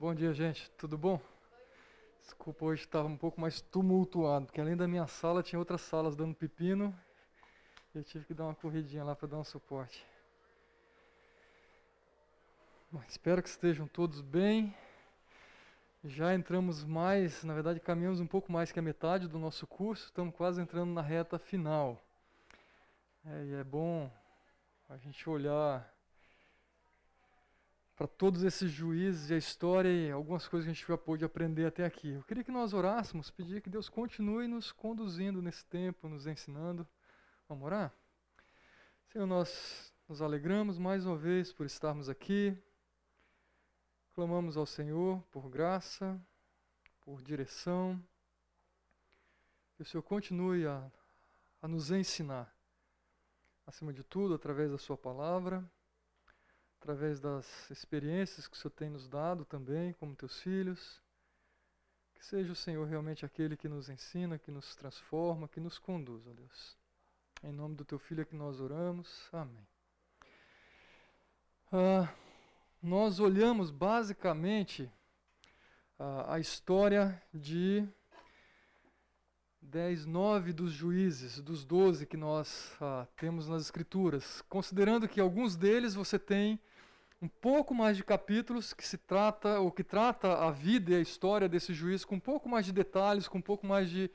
Bom dia, gente. Tudo bom? Desculpa, hoje estava um pouco mais tumultuado, porque além da minha sala tinha outras salas dando pepino. E eu tive que dar uma corridinha lá para dar um suporte. Bom, espero que estejam todos bem. Já entramos mais, na verdade, caminhamos um pouco mais que a metade do nosso curso. Estamos quase entrando na reta final. É, e é bom a gente olhar para todos esses juízes e a história e algumas coisas que a gente já pôde aprender até aqui. Eu queria que nós orássemos, pedir que Deus continue nos conduzindo nesse tempo, nos ensinando. Vamos orar? Senhor, nós nos alegramos mais uma vez por estarmos aqui. Clamamos ao Senhor por graça, por direção. Que o Senhor continue a, a nos ensinar, acima de tudo, através da Sua palavra através das experiências que o Senhor tem nos dado também, como teus filhos. Que seja o Senhor realmente aquele que nos ensina, que nos transforma, que nos conduz, ó Deus. Em nome do teu filho é que nós oramos. Amém. Ah, nós olhamos basicamente ah, a história de 10, 9 dos juízes, dos 12 que nós ah, temos nas Escrituras, considerando que alguns deles você tem um pouco mais de capítulos que se trata, ou que trata a vida e a história desse juiz com um pouco mais de detalhes, com um pouco mais de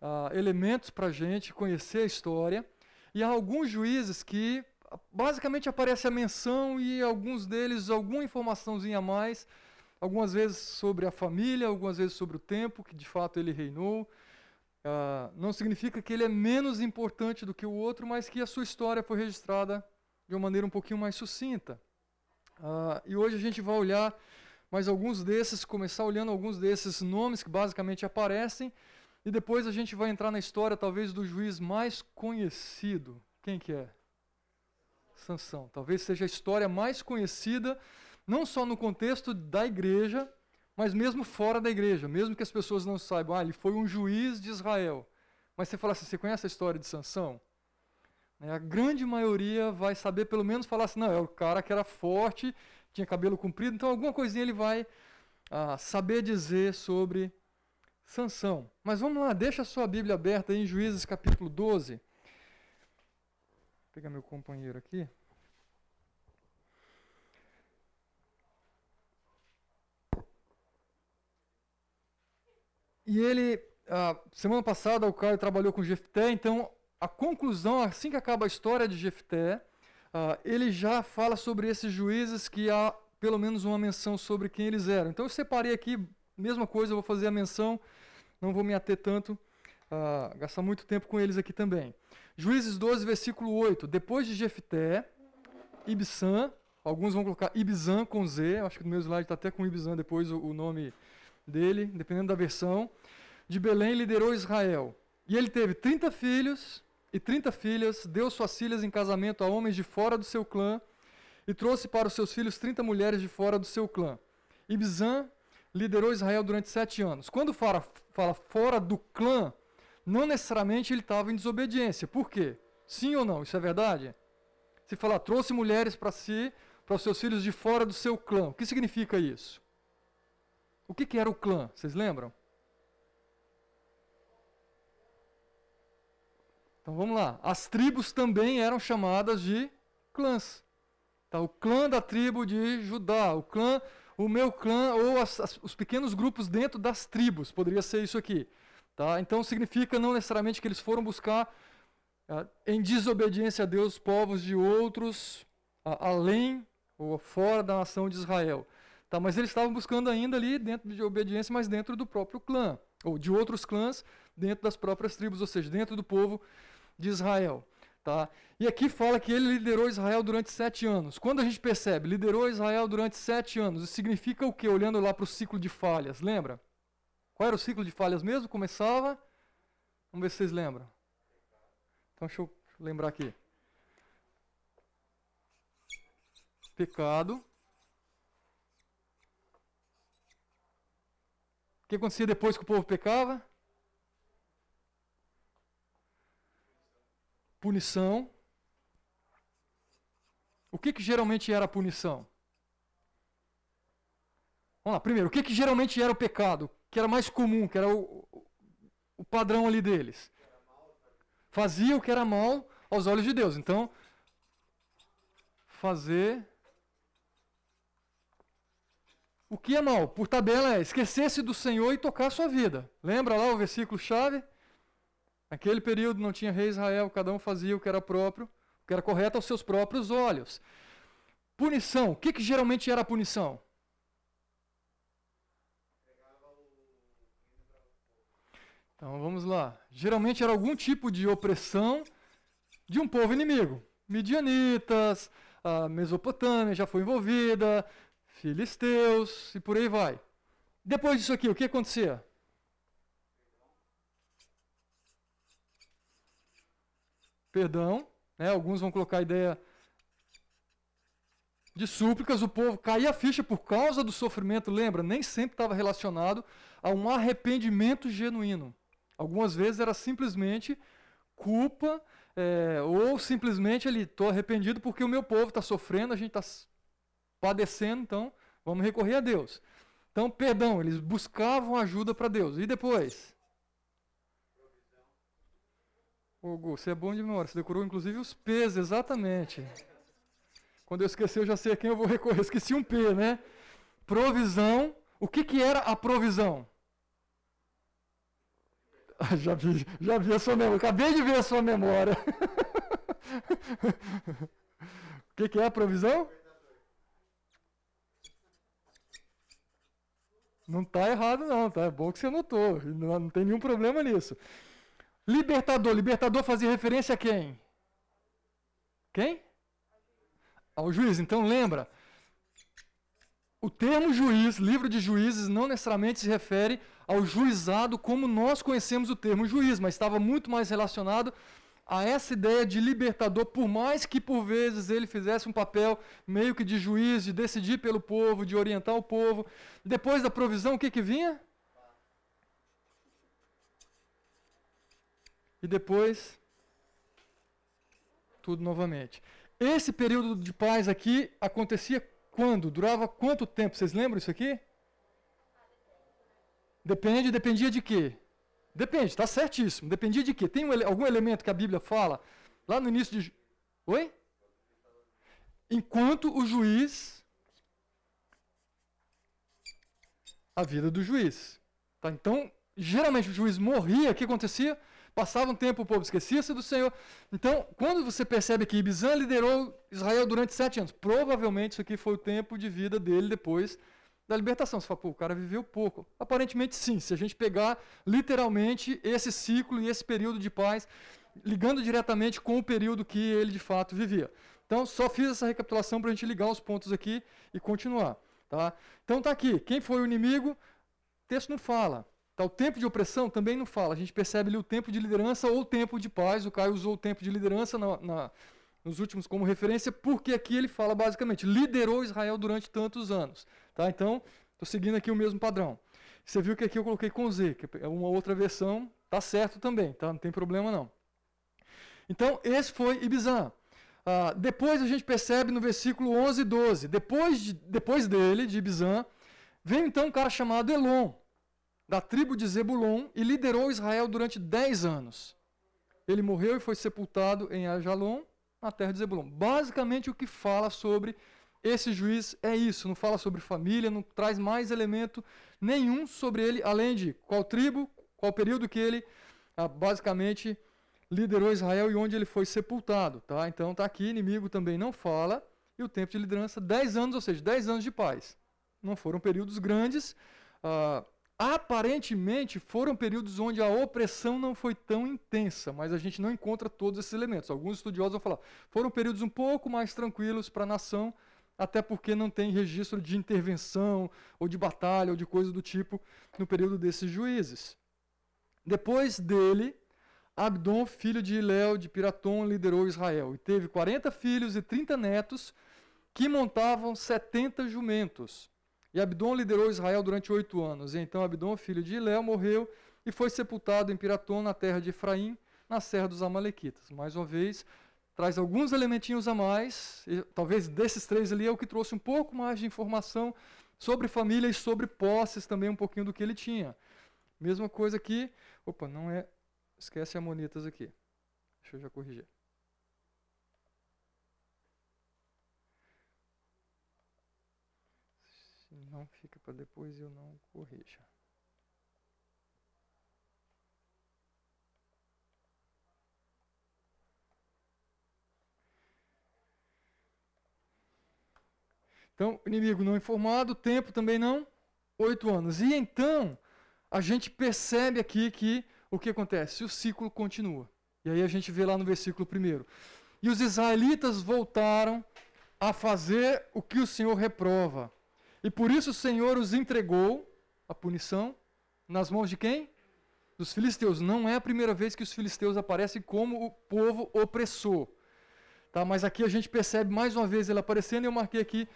uh, elementos para a gente conhecer a história. E há alguns juízes que basicamente aparece a menção e alguns deles alguma informaçãozinha a mais, algumas vezes sobre a família, algumas vezes sobre o tempo que de fato ele reinou. Uh, não significa que ele é menos importante do que o outro, mas que a sua história foi registrada de uma maneira um pouquinho mais sucinta. Uh, e hoje a gente vai olhar mais alguns desses, começar olhando alguns desses nomes que basicamente aparecem, e depois a gente vai entrar na história talvez do juiz mais conhecido. Quem que é? Sansão. Talvez seja a história mais conhecida, não só no contexto da igreja, mas mesmo fora da igreja, mesmo que as pessoas não saibam, ah, ele foi um juiz de Israel. Mas você fala assim, você conhece a história de Sansão? Né, a grande maioria vai saber pelo menos falar assim, não, é o cara que era forte, tinha cabelo comprido, então alguma coisinha ele vai ah, saber dizer sobre Sansão. Mas vamos lá, deixa a sua Bíblia aberta em Juízes capítulo 12. Vou pegar meu companheiro aqui. E ele, ah, semana passada o Caio trabalhou com Jefté, então a conclusão, assim que acaba a história de Jefté, uh, ele já fala sobre esses juízes que há pelo menos uma menção sobre quem eles eram. Então eu separei aqui, mesma coisa, eu vou fazer a menção, não vou me ater tanto, uh, gastar muito tempo com eles aqui também. Juízes 12, versículo 8. Depois de Jefté, Ibsan, alguns vão colocar Ibzan com Z, acho que no meu slide está até com Ibzan depois o, o nome dele, dependendo da versão. De Belém liderou Israel. E ele teve 30 filhos e trinta filhas, deu suas filhas em casamento a homens de fora do seu clã, e trouxe para os seus filhos trinta mulheres de fora do seu clã. Ibzan liderou Israel durante sete anos. Quando fala, fala fora do clã, não necessariamente ele estava em desobediência. Por quê? Sim ou não? Isso é verdade? Se falar, trouxe mulheres para si, para os seus filhos de fora do seu clã, o que significa isso? O que, que era o clã? Vocês lembram? Então vamos lá. As tribos também eram chamadas de clãs. Tá, o clã da tribo de Judá, o clã, o meu clã, ou as, as, os pequenos grupos dentro das tribos, poderia ser isso aqui. Tá? Então significa não necessariamente que eles foram buscar ah, em desobediência a Deus povos de outros, ah, além ou fora da nação de Israel. Tá? Mas eles estavam buscando ainda ali dentro de obediência, mas dentro do próprio clã, ou de outros clãs dentro das próprias tribos, ou seja, dentro do povo de Israel. Tá? E aqui fala que ele liderou Israel durante sete anos. Quando a gente percebe, liderou Israel durante sete anos, isso significa o quê? Olhando lá para o ciclo de falhas, lembra? Qual era o ciclo de falhas mesmo? Começava. Vamos ver se vocês lembram. Então deixa eu lembrar aqui. Pecado. O que acontecia depois que o povo pecava? Punição. O que, que geralmente era a punição? Vamos lá, primeiro, o que, que geralmente era o pecado? Que era mais comum, que era o, o padrão ali deles? Fazia o que era mal aos olhos de Deus. Então, fazer o que é mal. Por tabela é esquecer-se do Senhor e tocar a sua vida. Lembra lá o versículo chave? Naquele período não tinha rei Israel, cada um fazia o que era próprio, o que era correto aos seus próprios olhos. Punição. O que, que geralmente era a punição? Então vamos lá. Geralmente era algum tipo de opressão de um povo inimigo. Midianitas, a Mesopotâmia já foi envolvida, filisteus e por aí vai. Depois disso aqui, o que acontecia? Perdão, né? alguns vão colocar a ideia de súplicas, o povo caía a ficha por causa do sofrimento, lembra? Nem sempre estava relacionado a um arrependimento genuíno. Algumas vezes era simplesmente culpa, é, ou simplesmente ele, estou arrependido porque o meu povo está sofrendo, a gente está padecendo, então vamos recorrer a Deus. Então, perdão, eles buscavam ajuda para Deus. E depois? Você é bom de memória, você decorou inclusive os P's, exatamente. Quando eu esqueci, eu já sei a quem eu vou recorrer. Esqueci um P, né? Provisão. O que, que era a provisão? já vi, já vi a sua memória. Acabei de ver a sua memória. o que, que é a provisão? Não está errado, não, tá? É bom que você notou. Não, não tem nenhum problema nisso. Libertador. Libertador fazia referência a quem? Quem? Ao juiz. Então lembra. O termo juiz, livro de juízes, não necessariamente se refere ao juizado como nós conhecemos o termo juiz, mas estava muito mais relacionado a essa ideia de libertador, por mais que por vezes ele fizesse um papel meio que de juiz, de decidir pelo povo, de orientar o povo. Depois da provisão, o que, que vinha? E depois, tudo novamente. Esse período de paz aqui acontecia quando? Durava quanto tempo? Vocês lembram isso aqui? Depende, dependia de quê? Depende, está certíssimo. Dependia de quê? Tem um, algum elemento que a Bíblia fala lá no início de. Oi? Enquanto o juiz. A vida do juiz. Tá? Então, geralmente o juiz morria, o que acontecia? Passava um tempo, o povo esquecia-se do Senhor. Então, quando você percebe que Ibizan liderou Israel durante sete anos, provavelmente isso aqui foi o tempo de vida dele depois da libertação. Você fala, pô, o cara viveu pouco. Aparentemente sim, se a gente pegar literalmente esse ciclo e esse período de paz, ligando diretamente com o período que ele de fato vivia. Então, só fiz essa recapitulação para a gente ligar os pontos aqui e continuar. Tá? Então tá aqui, quem foi o inimigo? O texto não fala. Tá, o tempo de opressão também não fala. A gente percebe ali o tempo de liderança ou o tempo de paz. O Caio usou o tempo de liderança na, na, nos últimos como referência, porque aqui ele fala basicamente, liderou Israel durante tantos anos. Tá? Então, estou seguindo aqui o mesmo padrão. Você viu que aqui eu coloquei com Z, que é uma outra versão, tá certo também, tá? não tem problema não. Então, esse foi Ibizan. Ah, depois a gente percebe no versículo 11 e 12, depois, de, depois dele, de Ibizan, vem então um cara chamado Elon, da tribo de Zebulon, e liderou Israel durante 10 anos. Ele morreu e foi sepultado em Ajalon, na terra de Zebulon. Basicamente o que fala sobre esse juiz é isso, não fala sobre família, não traz mais elemento nenhum sobre ele, além de qual tribo, qual período que ele ah, basicamente liderou Israel e onde ele foi sepultado. Tá? Então está aqui, inimigo também não fala, e o tempo de liderança, 10 anos, ou seja, 10 anos de paz. Não foram períodos grandes, ah, aparentemente foram períodos onde a opressão não foi tão intensa, mas a gente não encontra todos esses elementos. Alguns estudiosos vão falar, foram períodos um pouco mais tranquilos para a nação, até porque não tem registro de intervenção, ou de batalha, ou de coisa do tipo no período desses juízes. Depois dele, Abdon, filho de Iléu de Piratom, liderou Israel, e teve 40 filhos e 30 netos, que montavam 70 jumentos. E Abdon liderou Israel durante oito anos. Então Abdon, filho de Iléu, morreu e foi sepultado em Piratom, na terra de Efraim, na serra dos Amalequitas. Mais uma vez, traz alguns elementinhos a mais, e, talvez desses três ali é o que trouxe um pouco mais de informação sobre família e sobre posses também um pouquinho do que ele tinha. Mesma coisa aqui. Opa, não é. Esquece amonitas aqui. Deixa eu já corrigir. Se não fica para depois eu não corrija. Então, inimigo não informado, tempo também não, oito anos. E então, a gente percebe aqui que o que acontece? O ciclo continua. E aí a gente vê lá no versículo primeiro. E os israelitas voltaram a fazer o que o Senhor reprova. E por isso o Senhor os entregou, a punição, nas mãos de quem? Dos filisteus. Não é a primeira vez que os filisteus aparecem como o povo opressor. Tá? Mas aqui a gente percebe mais uma vez ele aparecendo, e eu marquei aqui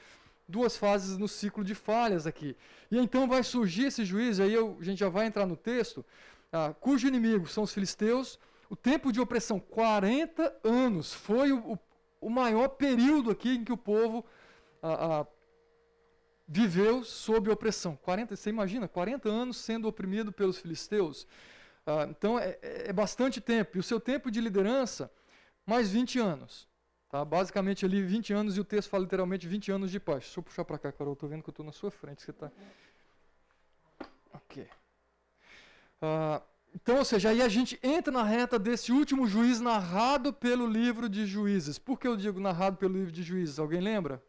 duas fases no ciclo de falhas aqui. E então vai surgir esse juiz, aí eu, a gente já vai entrar no texto, ah, cujo inimigo são os filisteus. O tempo de opressão, 40 anos, foi o, o, maior período aqui em que o povo ah, ah, viveu sob opressão. 40, você imagina, 40 anos sendo oprimido pelos filisteus. Ah, então é, é bastante tempo. E o seu tempo de liderança, mais 20 anos. Tá? Basicamente ali 20 anos e o texto fala literalmente 20 anos de paz. Deixa eu puxar para cá, Carol. Estou vendo que eu estou na sua frente. Você tá... Ok. Uh, então, ou seja, aí a gente entra na reta desse último juiz narrado pelo livro de juízes. Por que eu digo narrado pelo livro de juízes? Alguém lembra?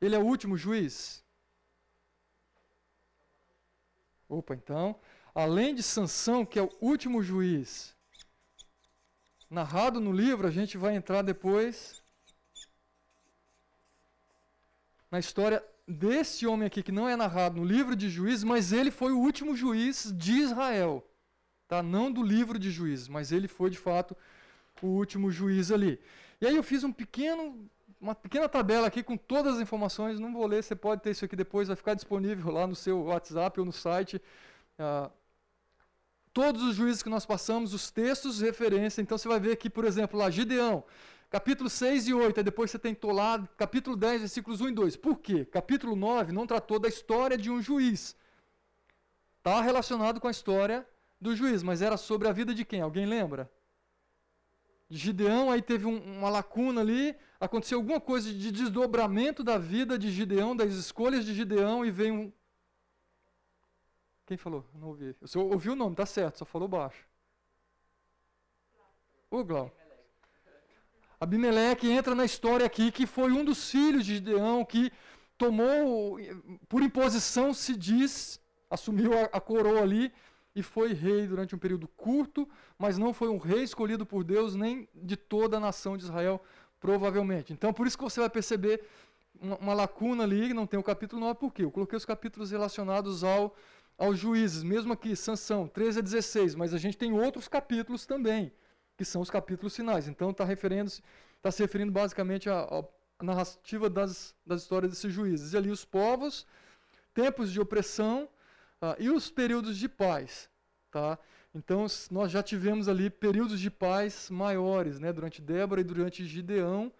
Ele é o último juiz? Opa, então, além de Sansão, que é o último juiz, narrado no livro, a gente vai entrar depois na história desse homem aqui, que não é narrado no livro de Juízes, mas ele foi o último juiz de Israel. Tá? Não do livro de Juízes, mas ele foi de fato o último juiz ali. E aí eu fiz um pequeno, uma pequena tabela aqui com todas as informações, não vou ler, você pode ter isso aqui depois, vai ficar disponível lá no seu WhatsApp ou no site. Uh, todos os juízes que nós passamos, os textos de referência. Então você vai ver aqui, por exemplo, lá, Gideão, capítulo 6 e 8, aí depois você tem Tolado, capítulo 10, versículos 1 e 2. Por quê? Capítulo 9 não tratou da história de um juiz. Está relacionado com a história do juiz, mas era sobre a vida de quem? Alguém lembra? De Gideão, aí teve um, uma lacuna ali, aconteceu alguma coisa de desdobramento da vida de Gideão, das escolhas de Gideão, e veio um, quem falou? Não ouvi. Eu só ouvi o nome, tá certo, só falou baixo. O Glau. Abimeleque entra na história aqui que foi um dos filhos de Gideão que tomou, por imposição se diz, assumiu a, a coroa ali e foi rei durante um período curto, mas não foi um rei escolhido por Deus nem de toda a nação de Israel, provavelmente. Então, por isso que você vai perceber uma, uma lacuna ali, não tem o capítulo 9, por quê? Eu coloquei os capítulos relacionados ao aos juízes, mesmo aqui, Sansão, 13 a 16, mas a gente tem outros capítulos também, que são os capítulos finais. Então está tá se referindo basicamente à, à narrativa das, das histórias desses juízes. E ali os povos, tempos de opressão uh, e os períodos de paz. Tá? Então nós já tivemos ali períodos de paz maiores, né, durante Débora e durante Gideão.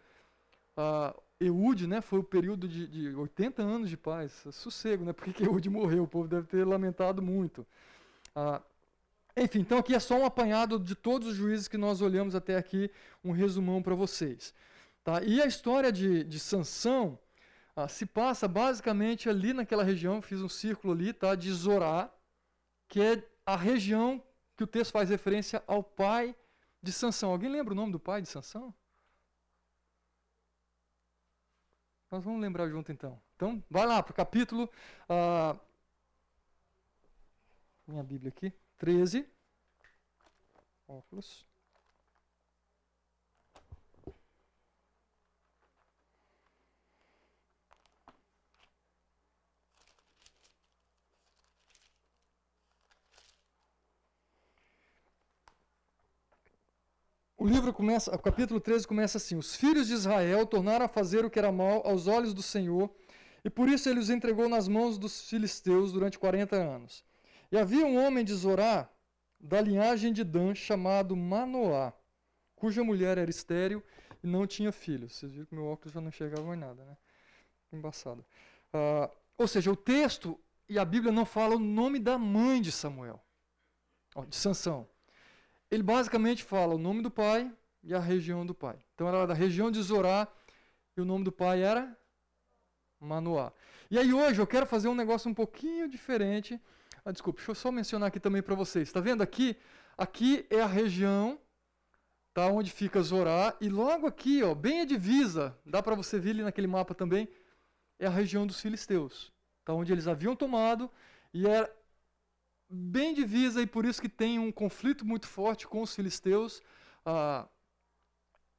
Uh, Eude, né, foi o período de, de 80 anos de paz, sossego, né, porque Eude morreu, o povo deve ter lamentado muito. Ah, enfim, então aqui é só um apanhado de todos os juízes que nós olhamos até aqui, um resumão para vocês. Tá? E a história de, de Sansão ah, se passa basicamente ali naquela região, fiz um círculo ali, tá, de Zorá, que é a região que o texto faz referência ao pai de Sansão. Alguém lembra o nome do pai de Sansão? Nós vamos lembrar junto então. Então, vai lá para o capítulo. Uh, minha Bíblia aqui. 13. Óculos. O livro começa, o capítulo 13 começa assim: Os filhos de Israel tornaram a fazer o que era mal aos olhos do Senhor, e por isso ele os entregou nas mãos dos filisteus durante 40 anos. E havia um homem de Zorá, da linhagem de Dan, chamado Manoá, cuja mulher era estéril e não tinha filhos. Vocês viram que meu óculos já não enxergava mais nada, né? embaçado. Uh, ou seja, o texto e a Bíblia não fala o nome da mãe de Samuel, de Sansão. Ele basicamente fala o nome do pai e a região do pai. Então ela era da região de Zorá e o nome do pai era Manoá. E aí hoje eu quero fazer um negócio um pouquinho diferente. Ah, desculpa, deixa eu só mencionar aqui também para vocês. Está vendo aqui? Aqui é a região tá, onde fica Zorá. E logo aqui, ó, bem a divisa, dá para você ver ali naquele mapa também, é a região dos filisteus. Tá, onde eles haviam tomado. E era bem divisa, e por isso que tem um conflito muito forte com os filisteus. Ah,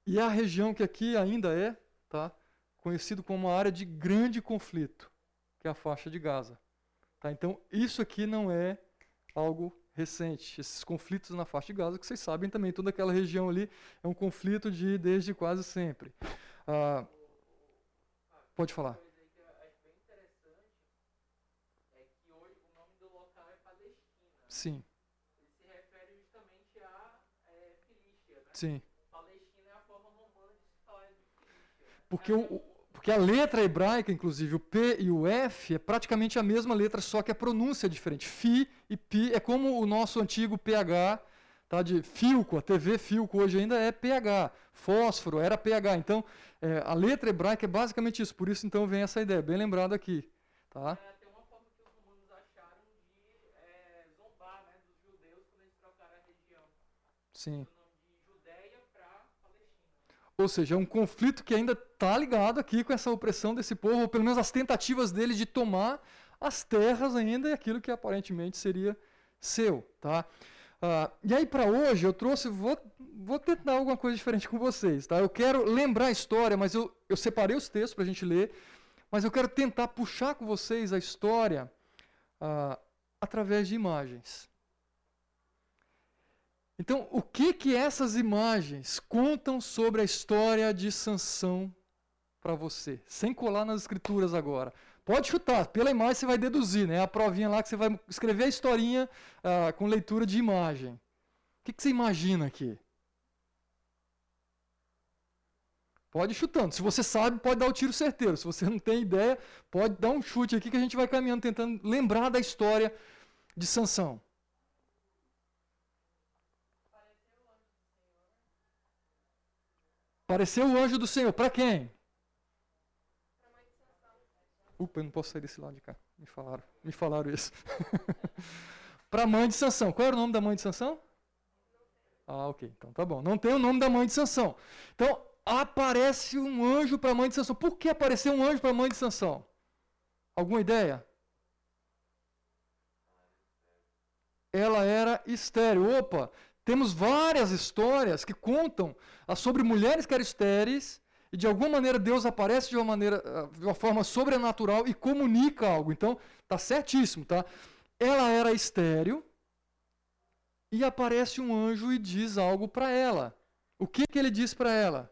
e a região que aqui ainda é tá, conhecido como uma área de grande conflito, que é a faixa de Gaza. Tá, então, isso aqui não é algo recente. Esses conflitos na faixa de Gaza, que vocês sabem também, toda aquela região ali é um conflito de desde quase sempre. Ah, pode falar. Sim. Ele se refere justamente a é, Filístia, né? Sim. Palestina é a forma romana de se falar de Filístia. Porque, o, porque a letra hebraica, inclusive o P e o F, é praticamente a mesma letra, só que a pronúncia é diferente. Fi e Pi é como o nosso antigo PH, tá, de Filco, a TV Filco hoje ainda é PH. Fósforo era PH. Então, é, a letra hebraica é basicamente isso. Por isso, então, vem essa ideia, bem lembrado aqui. Tá? É até uma forma que os romanos acharam de é, zombar né, dos judeus quando eles trocaram a região. Sim. Ou seja, é um conflito que ainda está ligado aqui com essa opressão desse povo, ou pelo menos as tentativas dele de tomar as terras ainda e aquilo que aparentemente seria seu. Tá? Ah, e aí para hoje eu trouxe, vou, vou tentar alguma coisa diferente com vocês. Tá? Eu quero lembrar a história, mas eu, eu separei os textos para a gente ler, mas eu quero tentar puxar com vocês a história ah, através de imagens. Então, o que que essas imagens contam sobre a história de Sansão para você? Sem colar nas escrituras agora. Pode chutar, pela imagem você vai deduzir, né? A provinha lá que você vai escrever a historinha ah, com leitura de imagem. O que, que você imagina aqui? Pode ir chutando. Se você sabe, pode dar o tiro certeiro. Se você não tem ideia, pode dar um chute aqui que a gente vai caminhando tentando lembrar da história de Sansão. Apareceu o anjo do Senhor. Para quem? Upa, eu não posso sair desse lado de cá. Me falaram, me falaram isso. para a mãe de Sansão. Qual era o nome da mãe de Sansão? Ah, ok. Então tá bom. Não tem o nome da mãe de Sansão. Então, aparece um anjo para a mãe de Sansão. Por que apareceu um anjo para a mãe de Sansão? Alguma ideia? Ela era estéreo. Opa, temos várias histórias que contam sobre mulheres que eram estéreis e de alguma maneira Deus aparece de uma maneira, de uma forma sobrenatural e comunica algo. Então, tá certíssimo, tá? Ela era estéreo e aparece um anjo e diz algo para ela. O que que ele diz para ela?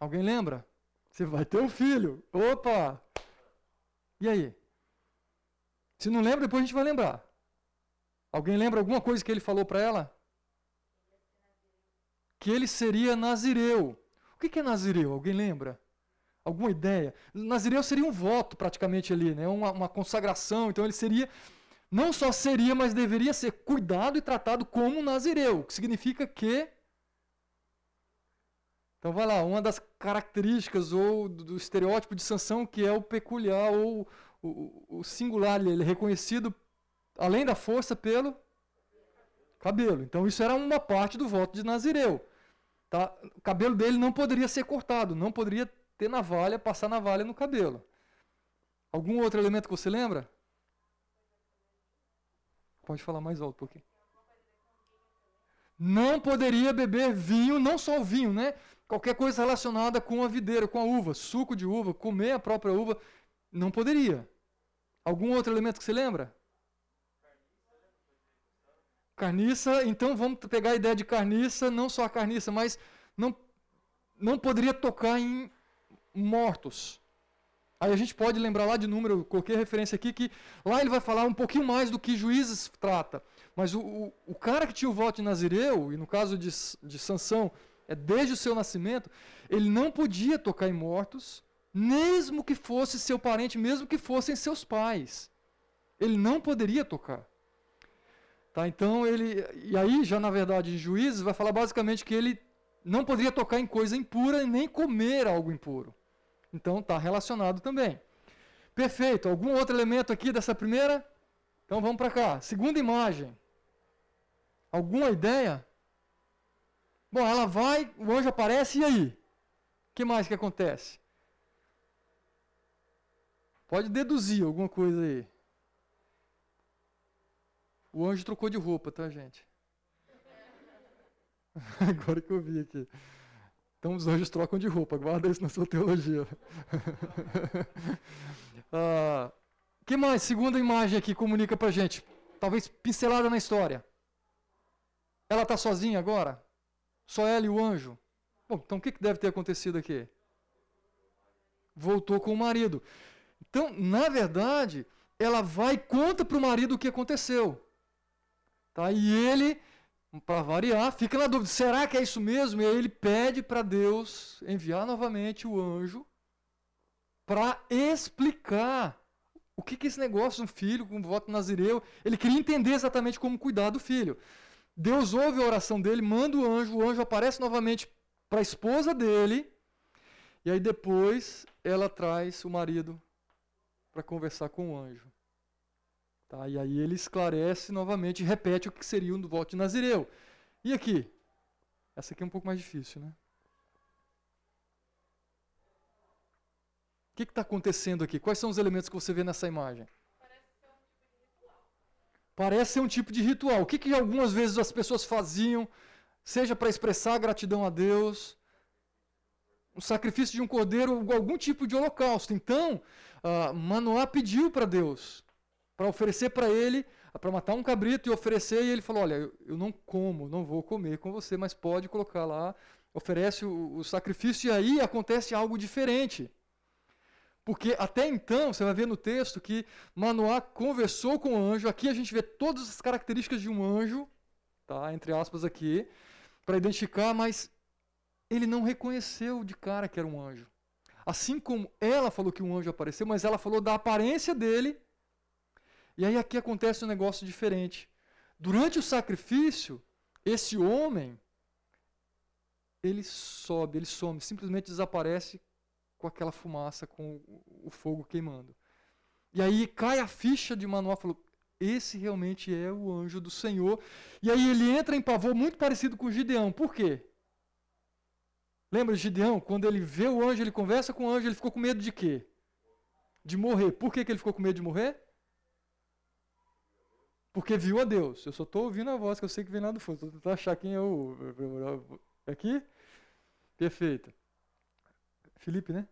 Alguém lembra? Você vai ter um filho. Opa! E aí? Se não lembra, depois a gente vai lembrar. Alguém lembra alguma coisa que ele falou para ela? Que ele seria nazireu. O que é nazireu? Alguém lembra? Alguma ideia? Nazireu seria um voto praticamente ali, né? uma, uma consagração. Então ele seria, não só seria, mas deveria ser cuidado e tratado como nazireu, o que significa que então vai lá, uma das características ou do, do estereótipo de Sansão que é o peculiar ou o, o singular, ele é reconhecido além da força pelo cabelo. Então isso era uma parte do voto de Nazireu. Tá? O cabelo dele não poderia ser cortado, não poderia ter navalha, passar navalha no cabelo. Algum outro elemento que você lembra? Pode falar mais alto um pouquinho. Não poderia beber vinho, não só o vinho, né? Qualquer coisa relacionada com a videira, com a uva, suco de uva, comer a própria uva, não poderia. Algum outro elemento que você lembra? Carniça, então vamos pegar a ideia de carniça, não só a carniça, mas não, não poderia tocar em mortos. Aí a gente pode lembrar lá de número, coloquei referência aqui, que lá ele vai falar um pouquinho mais do que juízes trata. Mas o, o, o cara que tinha o voto de Nazireu, e no caso de, de Sansão, é desde o seu nascimento, ele não podia tocar em mortos mesmo que fosse seu parente, mesmo que fossem seus pais. Ele não poderia tocar. Tá, então ele e aí já na verdade em Juízes vai falar basicamente que ele não poderia tocar em coisa impura e nem comer algo impuro. Então está relacionado também. Perfeito. Algum outro elemento aqui dessa primeira? Então vamos para cá. Segunda imagem. Alguma ideia? Bom, ela vai, o anjo aparece e aí? O que mais que acontece? Pode deduzir alguma coisa aí. O anjo trocou de roupa, tá, gente? Agora que eu vi aqui. Então os anjos trocam de roupa, guarda isso na sua teologia. ah, que mais? Segunda imagem aqui comunica pra gente. Talvez pincelada na história. Ela está sozinha agora? Só ela e o anjo? Bom, então o que, que deve ter acontecido aqui? Voltou com o marido. Então, na verdade, ela vai e conta para o marido o que aconteceu. Tá? E ele, para variar, fica na dúvida: será que é isso mesmo? E aí ele pede para Deus enviar novamente o anjo para explicar o que, que esse negócio um filho com um voto nazireu. Ele queria entender exatamente como cuidar do filho. Deus ouve a oração dele, manda o anjo, o anjo aparece novamente para a esposa dele, e aí depois ela traz o marido para conversar com o anjo. Tá? E aí ele esclarece novamente repete o que seria um voto de Nazireu. E aqui? Essa aqui é um pouco mais difícil, né? O que está acontecendo aqui? Quais são os elementos que você vê nessa imagem? Parece ser um tipo de ritual. O que, que algumas vezes as pessoas faziam, seja para expressar gratidão a Deus, um sacrifício de um cordeiro, algum tipo de holocausto. Então, uh, Manoá pediu para Deus para oferecer para ele, para matar um cabrito e oferecer, e ele falou: Olha, eu não como, não vou comer com você, mas pode colocar lá, oferece o, o sacrifício, e aí acontece algo diferente. Porque até então, você vai ver no texto que Manoá conversou com o anjo. Aqui a gente vê todas as características de um anjo, tá? entre aspas aqui, para identificar, mas ele não reconheceu de cara que era um anjo. Assim como ela falou que um anjo apareceu, mas ela falou da aparência dele e aí aqui acontece um negócio diferente. Durante o sacrifício, esse homem, ele sobe, ele some, simplesmente desaparece com aquela fumaça, com o fogo queimando. E aí cai a ficha de Manoá, falou, esse realmente é o anjo do Senhor. E aí ele entra em pavor muito parecido com Gideão. Por quê? Lembra de Gideão? Quando ele vê o anjo, ele conversa com o anjo, ele ficou com medo de quê? De morrer. Por que, que ele ficou com medo de morrer? Porque viu a Deus. Eu só estou ouvindo a voz que eu sei que vem lá do fundo. Estou tentando achar quem é o. Aqui? Perfeito. Felipe, né?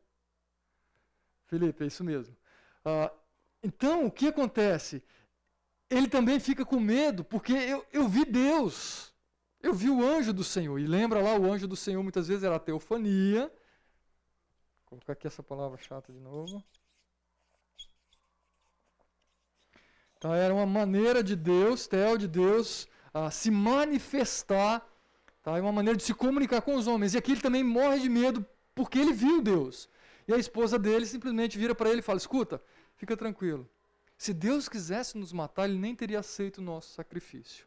Felipe, é isso mesmo. Ah, então, o que acontece? Ele também fica com medo, porque eu, eu vi Deus. Eu vi o anjo do Senhor. E lembra lá, o anjo do Senhor muitas vezes era a teofania. Vou colocar aqui essa palavra chata de novo. Então, era uma maneira de Deus, Theo de Deus, a se manifestar, tá? É uma maneira de se comunicar com os homens. E aqui ele também morre de medo porque ele viu Deus. E a esposa dele simplesmente vira para ele e fala: Escuta, fica tranquilo. Se Deus quisesse nos matar, ele nem teria aceito o nosso sacrifício.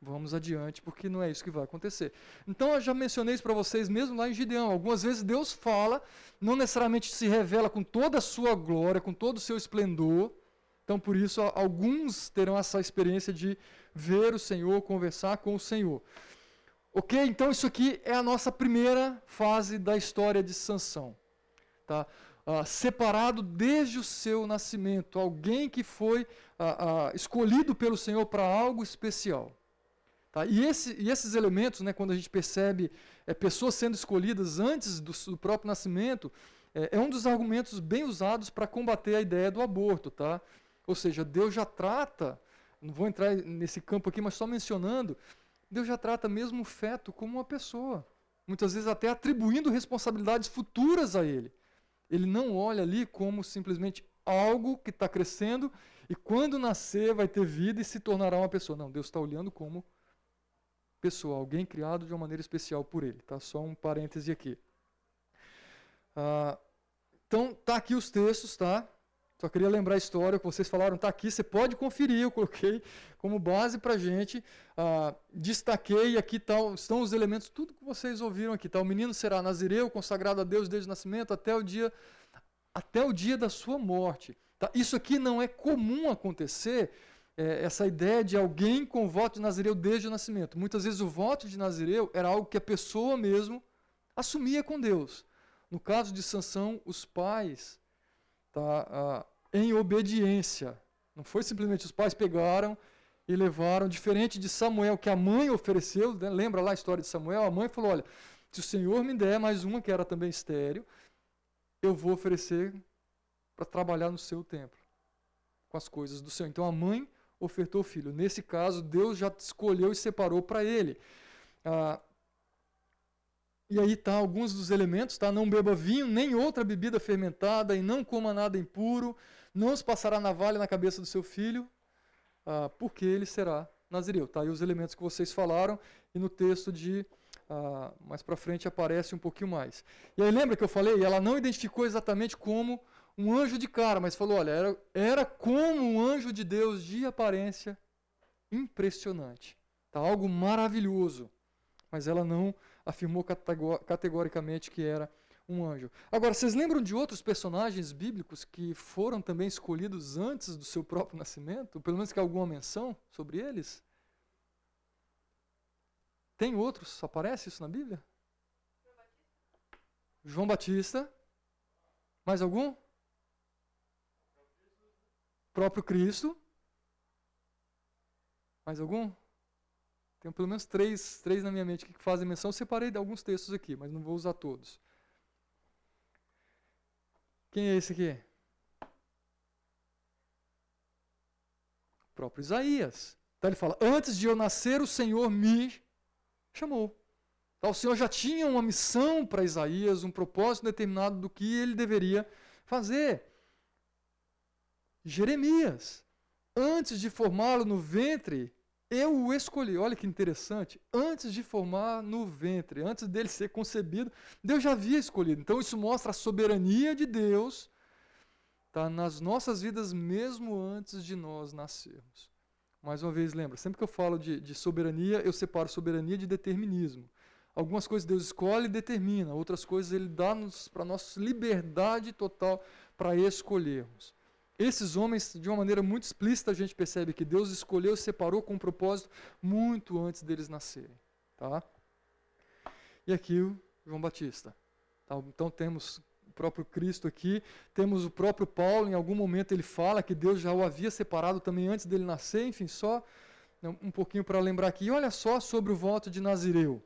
Vamos adiante, porque não é isso que vai acontecer. Então, eu já mencionei isso para vocês mesmo lá em Gideão. Algumas vezes Deus fala, não necessariamente se revela com toda a sua glória, com todo o seu esplendor, então, por isso, alguns terão essa experiência de ver o Senhor, conversar com o Senhor. Ok? Então, isso aqui é a nossa primeira fase da história de Sansão. Tá? Ah, separado desde o seu nascimento, alguém que foi ah, ah, escolhido pelo Senhor para algo especial. Tá? E, esse, e, esses elementos, né, quando a gente percebe é, pessoas sendo escolhidas antes do, do próprio nascimento, é, é, um dos argumentos bem usados para combater a ideia do aborto. Tá? Ou seja, Deus já trata, não vou entrar nesse campo aqui, mas só mencionando, Deus já trata mesmo o feto como uma pessoa. Muitas vezes até atribuindo responsabilidades futuras a ele. Ele não olha ali como simplesmente algo que está crescendo e quando nascer vai ter vida e se tornará uma pessoa. Não, Deus está olhando como pessoa, alguém criado de uma maneira especial por ele. Tá? Só um parêntese aqui. Ah, Então, tá aqui os textos, tá? Só queria lembrar a história que vocês falaram, tá aqui, você pode conferir, eu coloquei como base para a gente. Ah, destaquei aqui tá, estão os elementos, tudo que vocês ouviram aqui. Tá? O menino será nazireu, consagrado a Deus desde o nascimento até o dia, até o dia da sua morte. Tá? Isso aqui não é comum acontecer, é, essa ideia de alguém com voto de nazireu desde o nascimento. Muitas vezes o voto de nazireu era algo que a pessoa mesmo assumia com Deus. No caso de Sansão, os pais, tá, ah, em obediência. Não foi simplesmente os pais pegaram e levaram, diferente de Samuel, que a mãe ofereceu, né? lembra lá a história de Samuel? A mãe falou: Olha, se o Senhor me der mais uma que era também estéreo, eu vou oferecer para trabalhar no seu templo, com as coisas do Senhor. Então a mãe ofertou o filho. Nesse caso, Deus já escolheu e separou para ele. Ah, e aí tá alguns dos elementos, tá? Não beba vinho, nem outra bebida fermentada, e não coma nada impuro, não se passará navalha na cabeça do seu filho, ah, porque ele será nazireu. Tá aí os elementos que vocês falaram, e no texto de ah, mais para frente aparece um pouquinho mais. E aí lembra que eu falei, ela não identificou exatamente como um anjo de cara, mas falou, olha, era, era como um anjo de Deus de aparência impressionante. Tá? Algo maravilhoso. Mas ela não afirmou categoricamente que era um anjo. Agora, vocês lembram de outros personagens bíblicos que foram também escolhidos antes do seu próprio nascimento? Pelo menos que alguma menção sobre eles? Tem outros? Aparece isso na Bíblia? João Batista. Mais algum? próprio Cristo. Mais algum? Tenho pelo menos três, três na minha mente que fazem menção. Eu separei de alguns textos aqui, mas não vou usar todos. Quem é esse aqui? O próprio Isaías. Então ele fala: Antes de eu nascer, o Senhor me chamou. Então, o Senhor já tinha uma missão para Isaías, um propósito determinado do que ele deveria fazer. Jeremias, antes de formá-lo no ventre, eu o escolhi. Olha que interessante. Antes de formar no ventre, antes dele ser concebido, Deus já havia escolhido. Então isso mostra a soberania de Deus tá, nas nossas vidas, mesmo antes de nós nascermos. Mais uma vez, lembra, sempre que eu falo de, de soberania, eu separo soberania de determinismo. Algumas coisas Deus escolhe e determina, outras coisas Ele dá para nós liberdade total para escolhermos. Esses homens, de uma maneira muito explícita, a gente percebe que Deus escolheu separou com um propósito muito antes deles nascerem. Tá? E aqui o João Batista. Tá? Então temos o próprio Cristo aqui, temos o próprio Paulo, em algum momento ele fala que Deus já o havia separado também antes dele nascer, enfim, só né, um pouquinho para lembrar aqui. E olha só sobre o voto de Nazireu.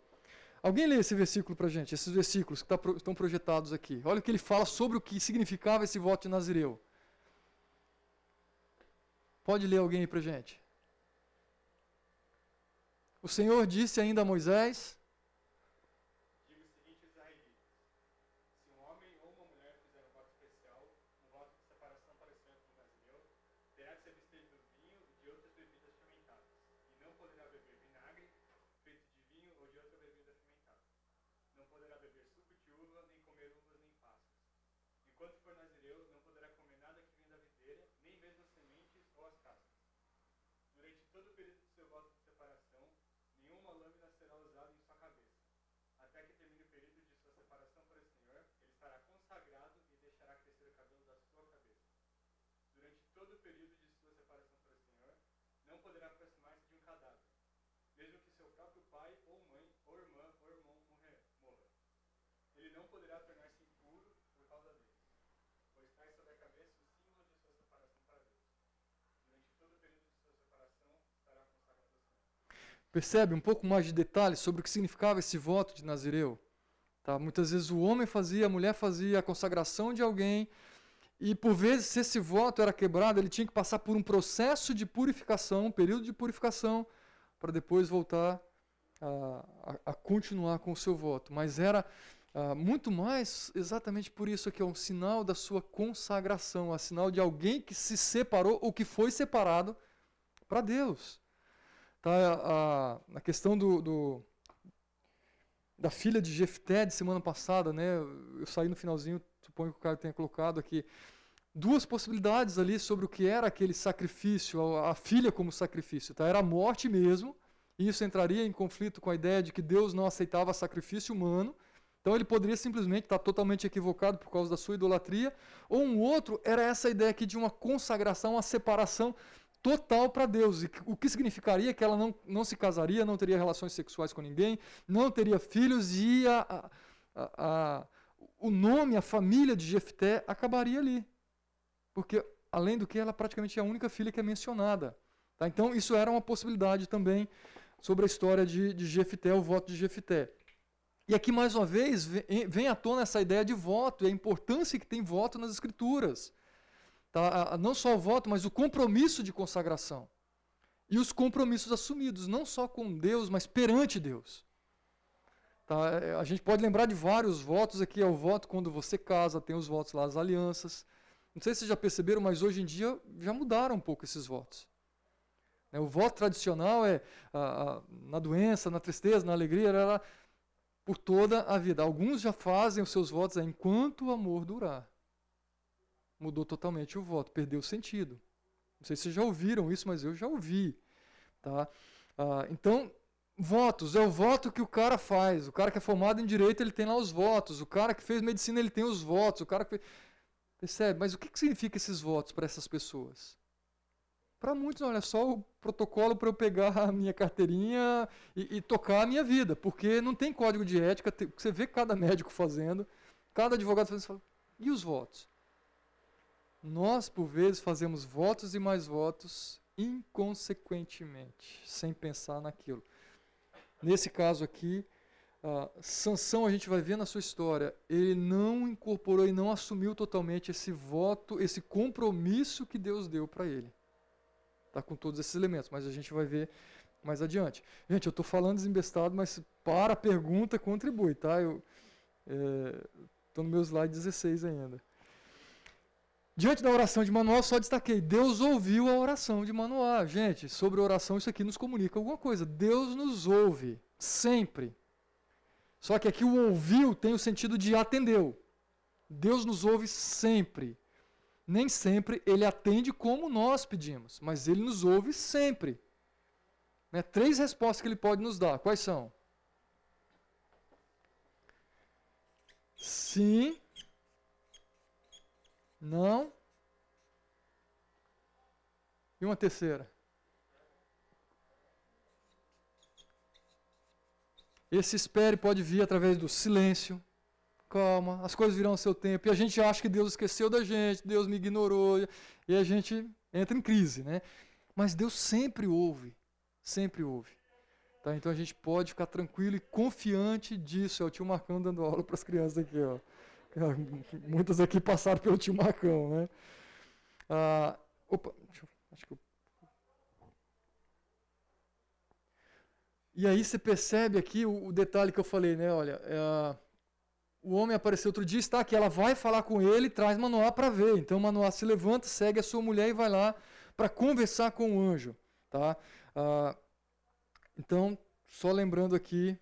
Alguém lê esse versículo para a gente, esses versículos que tá, estão projetados aqui. Olha o que ele fala sobre o que significava esse voto de Nazireu. Pode ler alguém aí para gente. O Senhor disse ainda a Moisés: Percebe um pouco mais de detalhes sobre o que significava esse voto de Nazireu? Tá? Muitas vezes o homem fazia, a mulher fazia a consagração de alguém, e por vezes, se esse voto era quebrado, ele tinha que passar por um processo de purificação, um período de purificação, para depois voltar a, a, continuar com o seu voto. Mas era a, muito mais exatamente por isso que é um sinal da sua consagração, é um sinal de alguém que se separou ou que foi separado para Deus. Tá, a, a questão do, do, da filha de Jefté de semana passada, né? Eu saí no finalzinho, suponho que o Caio tenha colocado aqui, duas possibilidades ali sobre o que era aquele sacrifício, a, a filha como sacrifício. Tá? Era a morte mesmo, e isso entraria em conflito com a ideia de que Deus não aceitava sacrifício humano. Então ele poderia simplesmente estar totalmente equivocado por causa da sua idolatria. Ou um outro era essa ideia aqui de uma consagração, uma separação total para Deus. O que significaria que ela não, não se casaria, não teria relações sexuais com ninguém, não teria filhos e a, a, a, o nome, a família de Jefté acabaria ali. Porque, além do que, ela praticamente é a única filha que é mencionada. Tá? Então, isso era uma possibilidade também sobre a história de, de Jefté, o voto de Jefté. E aqui, mais uma vez, vem à tona essa ideia de voto e a importância que tem voto nas Escrituras. Tá? Não só o voto, mas o compromisso de consagração. E os compromissos assumidos, não só com Deus, mas perante Deus. Tá? É, a gente pode lembrar de vários votos aqui. É o voto quando você casa, tem os votos lá, as alianças. Não sei se vocês já perceberam, mas hoje em dia já mudaram um pouco esses votos. Né, o voto tradicional é na doença, na tristeza, na alegria, era por toda a vida. Alguns já fazem os seus votos enquanto o amor durar mudou totalmente o voto, perdeu o sentido. Não sei se vocês já ouviram isso, mas eu já ouvi. Tá? Ah, então, votos, é o voto que o cara faz. O cara que é formado em direito, ele tem lá os votos. O cara que fez medicina, ele tem os votos. O cara que fez... Percebe? Mas o que, que significa esses votos para essas pessoas? Para muitos, olha, só o protocolo para eu pegar a minha carteirinha e, e, tocar a minha vida, porque não tem código de ética, tem, você vê cada médico fazendo, cada advogado fazendo, e os votos? Nós, por vezes, fazemos votos e mais votos inconsequentemente, sem pensar naquilo. Nesse caso aqui, uh, Sansão, a gente vai ver na sua história, ele não incorporou e não assumiu totalmente esse voto, esse compromisso que Deus deu para ele. Tá com todos esses elementos, mas a gente vai ver mais adiante. Gente, eu estou falando desembestado, mas para a pergunta contribui, tá? Eu estou é, no meu slide 16 ainda. Diante da oração de Manoá, só destaquei, Deus ouviu a oração de Manoá. Gente, sobre oração, isso aqui nos comunica alguma coisa. Deus nos ouve, sempre. Só que aqui o ouviu tem o sentido de atendeu. Deus nos ouve sempre. Nem sempre ele atende como nós pedimos, mas ele nos ouve sempre. Né? Três respostas que ele pode nos dar. Quais são? Sim, não. E uma terceira. Esse espere pode vir através do silêncio. Calma, as coisas virão ao seu tempo. E a gente acha que Deus esqueceu da gente, Deus me ignorou. E a gente entra em crise, né? Mas Deus sempre ouve. Sempre ouve. Tá? Então a gente pode ficar tranquilo e confiante disso. É o tio Marcão dando aula para as crianças aqui. Ó. Muitas aqui passaram pelo tio né? Ah, opa, eu, acho que eu... E aí você percebe aqui o, o, detalhe que eu falei, né? Olha, é, o homem apareceu outro dia, está aqui, ela vai falar com ele, traz Manoá para ver. Então Manoá se levanta, segue a sua mulher e vai lá para conversar com o anjo, tá? Ah, então, só lembrando aqui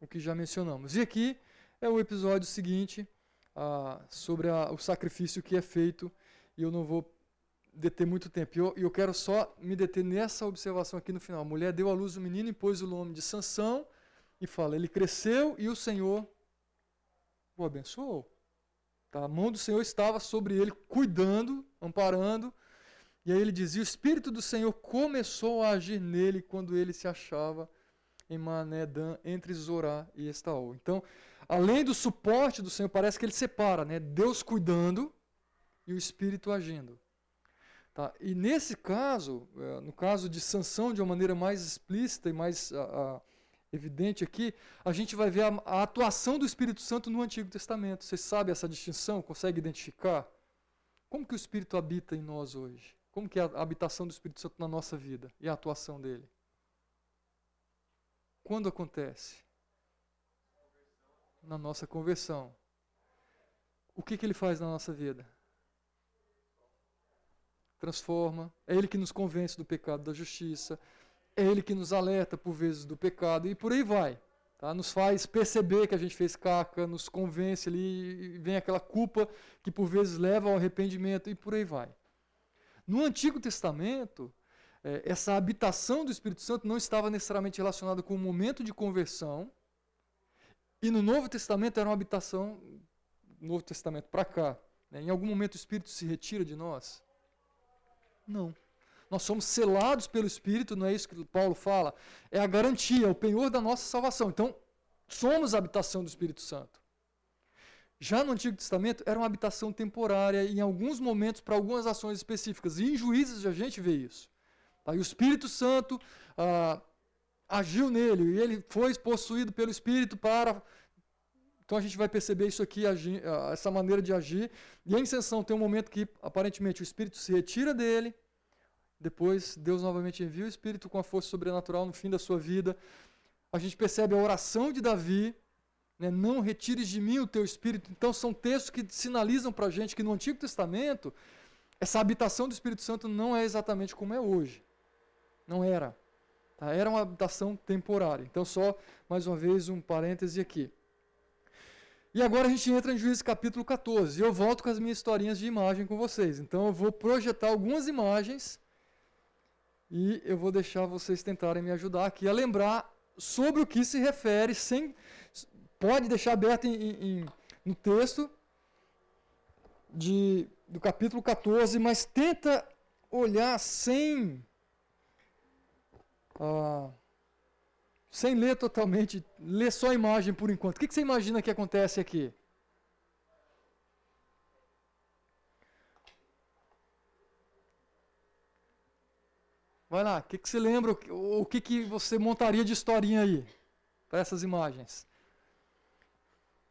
o que já mencionamos. E aqui é o episódio seguinte ah, sobre a, o sacrifício que é feito e eu não vou deter muito tempo. E eu, eu, quero só me deter nessa observação aqui no final. A mulher deu à luz o menino e pôs o nome de Sansão e fala, ele cresceu e o Senhor o abençoou. Tá? A mão do Senhor estava sobre ele, cuidando, amparando. E aí ele dizia, o Espírito do Senhor começou a agir nele quando ele se achava em Manedan, entre Zorá e Estaol. Então, além do suporte do Senhor, parece que ele separa, né? Deus cuidando e o Espírito agindo. Tá? E nesse caso, é, no caso de sanção de uma maneira mais explícita e mais a, a, evidente aqui, a gente vai ver a, a, atuação do Espírito Santo no Antigo Testamento. Você sabe essa distinção? Consegue identificar? Como que o Espírito habita em nós hoje? Como que é a habitação do Espírito Santo na nossa vida e a atuação dele? Quando acontece? Na nossa conversão. O que, que ele faz na nossa vida? Transforma. É ele que nos convence do pecado da justiça. É ele que nos alerta por vezes do pecado e por aí vai. Tá? Nos faz perceber que a gente fez caca, nos convence ali, vem aquela culpa que por vezes leva ao arrependimento e por aí vai. No Antigo Testamento, é, essa habitação do Espírito Santo não estava necessariamente relacionada com o momento de conversão, e no Novo Testamento era uma habitação, Novo Testamento para cá. Né? Em algum momento o Espírito se retira de nós? Não. Nós somos selados pelo Espírito, não é isso que Paulo fala? É a garantia, o penhor da nossa salvação. Então, somos a habitação do Espírito Santo. Já no Antigo Testamento, era uma habitação temporária, em alguns momentos, para algumas ações específicas. E em Juízes a gente vê isso. Tá? E o Espírito Santo ah, agiu nele, e ele foi possuído pelo Espírito para. Então a gente vai perceber isso aqui, essa maneira de agir. E a inserção tem um momento que, aparentemente, o Espírito se retira dele depois, Deus novamente envia o Espírito com a força sobrenatural no fim da sua vida. A gente percebe a oração de Davi, né, não retires de mim o teu Espírito. Então, são textos que sinalizam para a gente que no Antigo Testamento, essa habitação do Espírito Santo não é exatamente como é hoje. Não era. Tá? Era uma habitação temporária. Então, só mais uma vez um parêntese aqui. E agora a gente entra em Juízes capítulo 14. E eu volto com as minhas historinhas de imagem com vocês. Então, eu vou projetar algumas imagens e eu vou deixar vocês tentarem me ajudar aqui a lembrar sobre o que se refere, sem pode deixar aberto em, em, no texto de, do capítulo 14, mas tenta olhar sem sem ler totalmente, ler só a imagem por enquanto. O que, que você imagina que acontece aqui? Vai lá, o que, que você lembra? O que, que você montaria de historinha aí para essas imagens?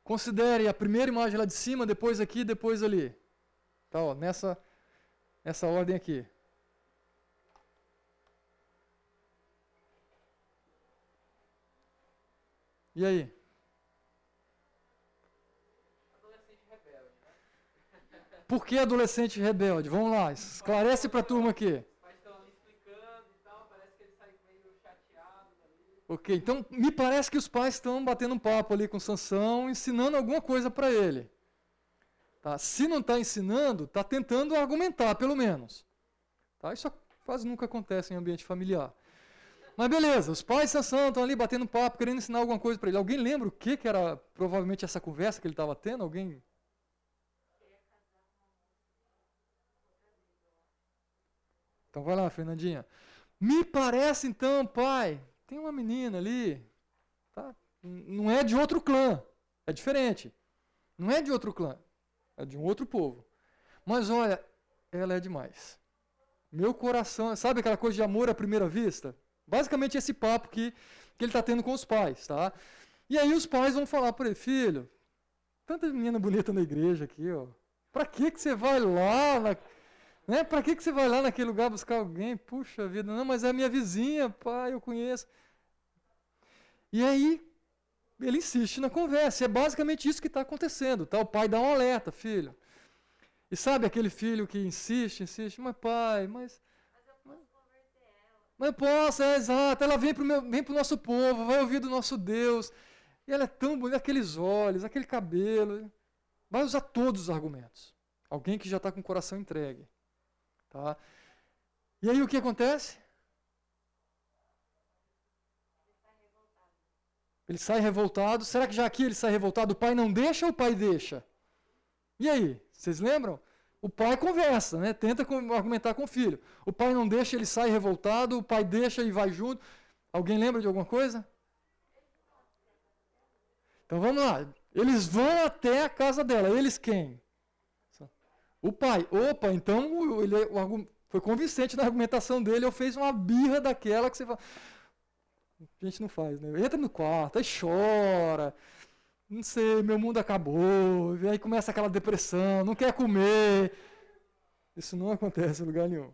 Considere a primeira imagem lá de cima, depois aqui, depois ali. Tá, ó, nessa, nessa ordem aqui. E aí? Adolescente rebelde, né? Por que adolescente rebelde? Vamos lá, esclarece para a turma aqui. Ok, então me parece que os pais estão batendo um papo ali com Sansão, ensinando alguma coisa para ele. Tá? Se não está ensinando, está tentando argumentar, pelo menos. Tá? Isso quase nunca acontece em ambiente familiar. Mas beleza, os pais de Sansão estão ali batendo papo, querendo ensinar alguma coisa para ele. Alguém lembra o que, que era provavelmente essa conversa que ele estava tendo? Alguém Então vai lá, Fernandinha. Me parece então, pai, tem uma menina ali, tá? não é de outro clã, é diferente. Não é de outro clã, é de um outro povo. Mas olha, ela é demais. Meu coração, sabe aquela coisa de amor à primeira vista? Basicamente esse papo que, que ele está tendo com os pais, tá? E aí os pais vão falar para ele, filho, tanta menina bonita na igreja aqui, ó. Para que que você vai lá na, né? Para que, que você vai lá naquele lugar buscar alguém? Puxa vida, não, mas é a minha vizinha, pai, eu conheço. E aí, ele insiste na conversa. É basicamente isso que está acontecendo. Tá? O pai dá um alerta, filho. E sabe aquele filho que insiste, insiste, mas pai, mas. Mas posso, é exato. Ela vem para o nosso povo, vai ouvir do nosso Deus. E ela é tão bonita, aqueles olhos, aquele cabelo. Vai usar todos os argumentos. Alguém que já está com o coração entregue. Tá? E aí o que acontece? Ele sai revoltado. Será que já aqui ele sai revoltado? O pai não deixa ou o pai deixa? E aí? Vocês lembram? O pai conversa, né? tenta argumentar com o filho. O pai não deixa, ele sai revoltado. O pai deixa e vai junto. Alguém lembra de alguma coisa? Então vamos lá. Eles vão até a casa dela. Eles quem? O pai, opa, então ele foi convincente na argumentação dele, eu fez uma birra daquela que você fala. A gente não faz, né? Entra no quarto, aí chora. Não sei, meu mundo acabou. E aí começa aquela depressão, não quer comer. Isso não acontece em lugar nenhum.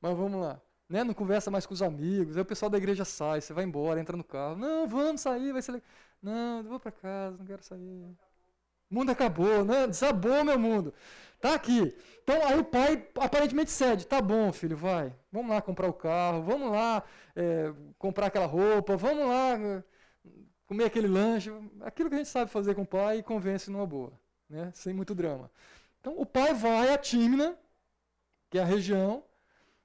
Mas vamos lá. Né? Não conversa mais com os amigos. Aí o pessoal da igreja sai, você vai embora, entra no carro. Não, vamos sair, vai ser legal. Não, vou para casa, não quero sair. O mundo acabou, né? Desabou meu mundo. Tá aqui. Então aí o pai aparentemente cede. Tá bom, filho, vai. Vamos lá comprar o carro, vamos lá é, comprar aquela roupa, vamos lá. Comer aquele lanche, aquilo que a gente sabe fazer com o pai e convence numa boa, né? sem muito drama. Então o pai vai a Tímina, que é a região.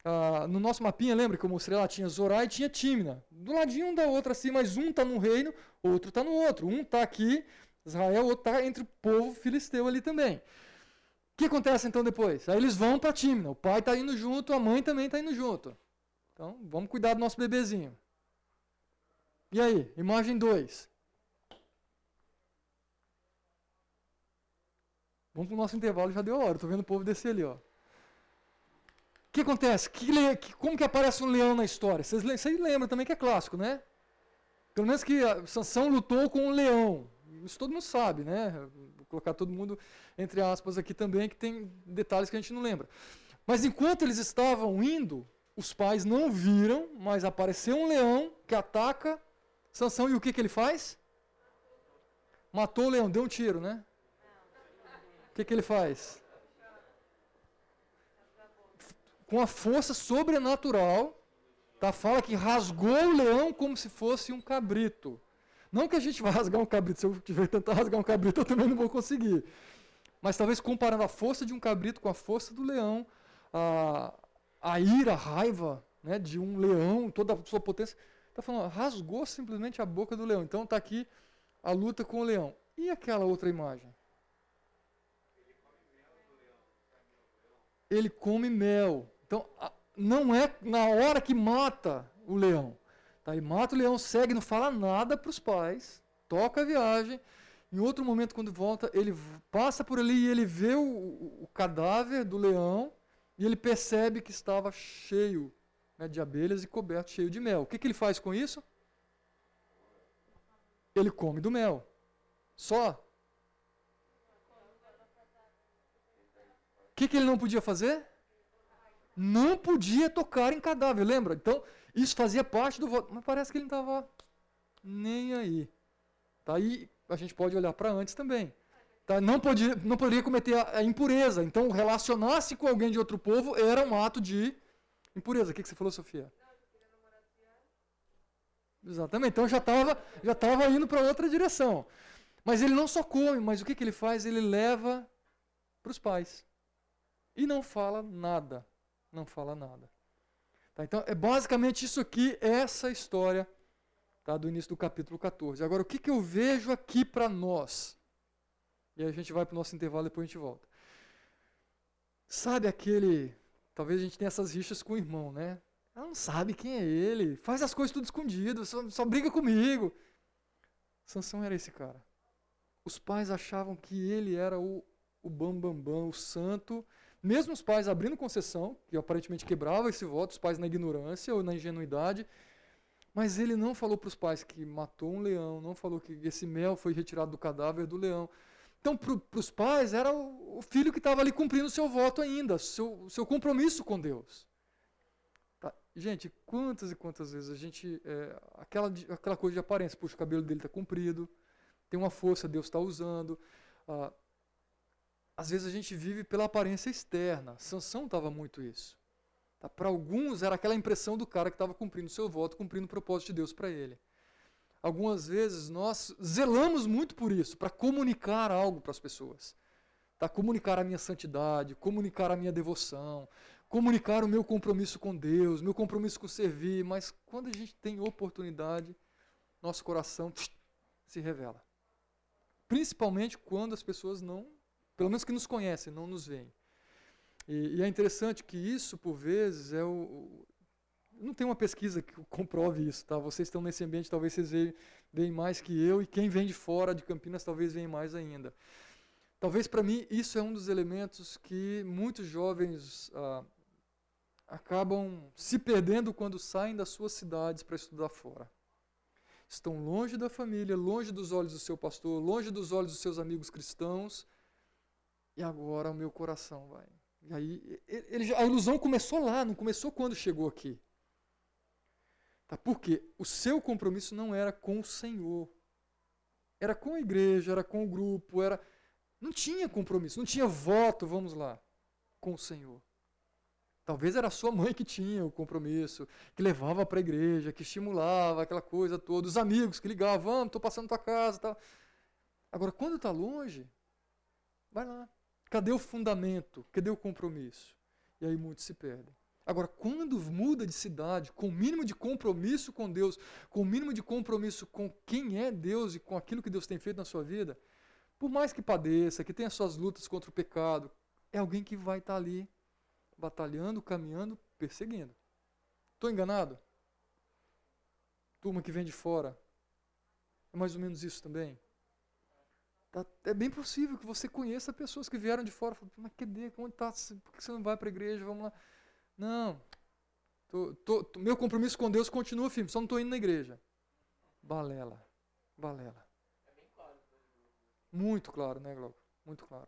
Ah, no nosso mapinha, lembra que eu mostrei lá? Tinha Zorá e tinha Tímina. Do ladinho um da outra, assim, mas um está num reino, outro está no outro. Um está aqui, Israel, outro está entre o povo filisteu ali também. O que acontece então depois? Aí eles vão para Tímina. O pai está indo junto, a mãe também está indo junto. Então, vamos cuidar do nosso bebezinho. E aí, imagem 2. Vamos para o nosso intervalo, já deu hora. Estou vendo o povo descer ali. Ó. O que acontece? Que le... como que aparece um leão na história? Vocês, Vocês lembram também que é clássico, né? Pelo menos que Sansão lutou com um leão. Isso todo mundo sabe, né? Vou colocar todo mundo entre aspas aqui também, que tem detalhes que a gente não lembra. Mas enquanto eles estavam indo, os pais não viram, mas apareceu um leão que ataca Sansão e o que, que ele faz? Matou o leão, deu um tiro, né? O que, que ele faz? Com a força sobrenatural, tá? fala que rasgou o leão como se fosse um cabrito. Não que a gente vai rasgar um cabrito, se eu tiver tentar rasgar um cabrito, eu também não vou conseguir. Mas talvez comparando a força de um cabrito com a força do leão, a, a ira, a raiva né, de um leão, toda a sua potência, está falando, rasgou simplesmente a boca do leão. Então está aqui a luta com o leão. E aquela outra imagem? Ele come mel. Então, não é na hora que mata o leão. Tá? E mata o leão, segue, não fala nada para os pais, toca a viagem. Em outro momento, quando volta, ele passa por ali e ele vê o, o, o cadáver do leão e ele percebe que estava cheio né, de abelhas e coberto cheio de mel. O que, que ele faz com isso? Ele come do mel. Só. O que, que ele não podia fazer? Não podia tocar em cadáver, lembra? Então, isso fazia parte do voto. Mas parece que ele não estava nem aí. Tá aí, a gente pode olhar para antes também. Tá? Não, podia, não poderia cometer a, a impureza. Então, relacionar-se com alguém de outro povo era um ato de Impureza, o que, que você falou, Sofia? Exatamente, então já estava já tava indo para outra direção. Mas ele não só come, mas o que, que ele faz? Ele leva para os pais. E não fala nada. Não fala nada. Tá, então, é basicamente isso aqui, essa história tá, do início do capítulo 14. Agora, o que, que eu vejo aqui para nós? E aí a gente vai para o nosso intervalo e depois a gente volta. Sabe aquele Talvez a gente tenha essas rixas com o irmão, né? Ela não sabe quem é ele, faz as coisas tudo escondido, só, só briga comigo. Sansão era esse cara. Os pais achavam que ele era o, o bambambam, bam, bam, o santo. Mesmo os pais abrindo concessão, que aparentemente quebrava esse voto, os pais na ignorância ou na ingenuidade. Mas ele não falou para os pais que matou um leão, não falou que esse mel foi retirado do cadáver do leão. Então, para os pais, era o, filho que estava ali cumprindo o seu voto ainda, o seu, seu compromisso com Deus. Tá? Gente, quantas e quantas vezes a gente. É, aquela, aquela coisa de aparência, puxa, o cabelo dele está comprido, tem uma força, Deus está usando. Ah, às vezes a gente vive pela aparência externa. Sansão estava muito isso. Tá? Para alguns, era aquela impressão do cara que estava cumprindo o seu voto, cumprindo o propósito de Deus para ele algumas vezes nós zelamos muito por isso, para comunicar algo para as pessoas. Tá? Comunicar a minha santidade, comunicar a minha devoção, comunicar o meu compromisso com Deus, meu compromisso com servir, mas quando a gente tem oportunidade, nosso coração se revela. Principalmente quando as pessoas não, pelo menos que nos conhecem, não nos veem. E, e é interessante que isso, por vezes, é o, não tem uma pesquisa que comprove isso, tá? Vocês estão nesse ambiente, talvez vocês veem mais que eu, e quem vem de fora de Campinas talvez venha mais ainda. Talvez para mim isso é um dos elementos que muitos jovens ah, acabam se perdendo quando saem das suas cidades para estudar fora. Estão longe da família, longe dos olhos do seu pastor, longe dos olhos dos seus amigos cristãos, e agora o meu coração vai. E aí, ele, a ilusão começou lá, não começou quando chegou aqui. Tá? Porque o seu compromisso não era com o Senhor. Era com a igreja, era com o grupo, era não tinha compromisso, não tinha voto, vamos lá, com o Senhor. Talvez era a sua mãe que tinha o compromisso, que levava para a igreja, que estimulava aquela coisa toda, os amigos que ligavam, vamos, estou passando tua casa tal. Agora, quando está longe, vai lá. Cadê o fundamento? Cadê o compromisso? E aí muitos se perdem. Agora, quando muda de cidade, com o mínimo de compromisso com Deus, com o mínimo de compromisso com quem é Deus e com aquilo que Deus tem feito na sua vida, por mais que padeça, que tenha suas lutas contra o pecado, é alguém que vai estar ali batalhando, caminhando, perseguindo. Estou enganado? Turma que vem de fora. É mais ou menos isso também. Tá, é bem possível que você conheça pessoas que vieram de fora. Falam, mas cadê? Onde está? Por que você não vai para a igreja? Vamos lá. Não. Tô, tô, tô, meu compromisso com Deus continua firme, só não estou indo na igreja. Balela. Balela. Muito claro, né, Glauco? Muito claro.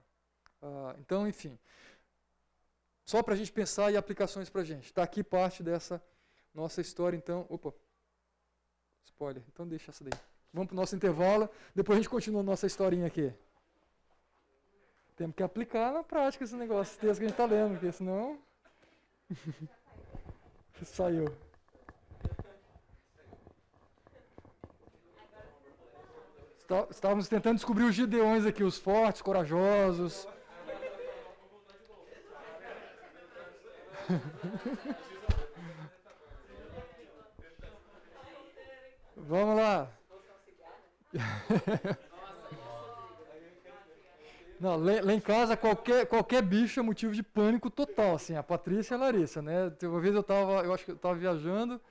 Ah, então, enfim. Só para a gente pensar e aplicações para a gente. Está aqui parte dessa nossa história, então. Opa! Spoiler. Então deixa essa daí. Vamos para o nosso intervalo. Depois a gente continua a nossa historinha aqui. Temos que aplicar na prática esse negócio, esse texto que a gente está lendo, porque senão. Saiu. Estávamos tentando descobrir os gideões aqui, os fortes, corajosos. Vamos lá. Não, lá, lá, em casa qualquer, qualquer bicho é motivo de pânico total, assim, a Patrícia e a Larissa, né? Uma vez eu estava, eu acho que eu estava viajando,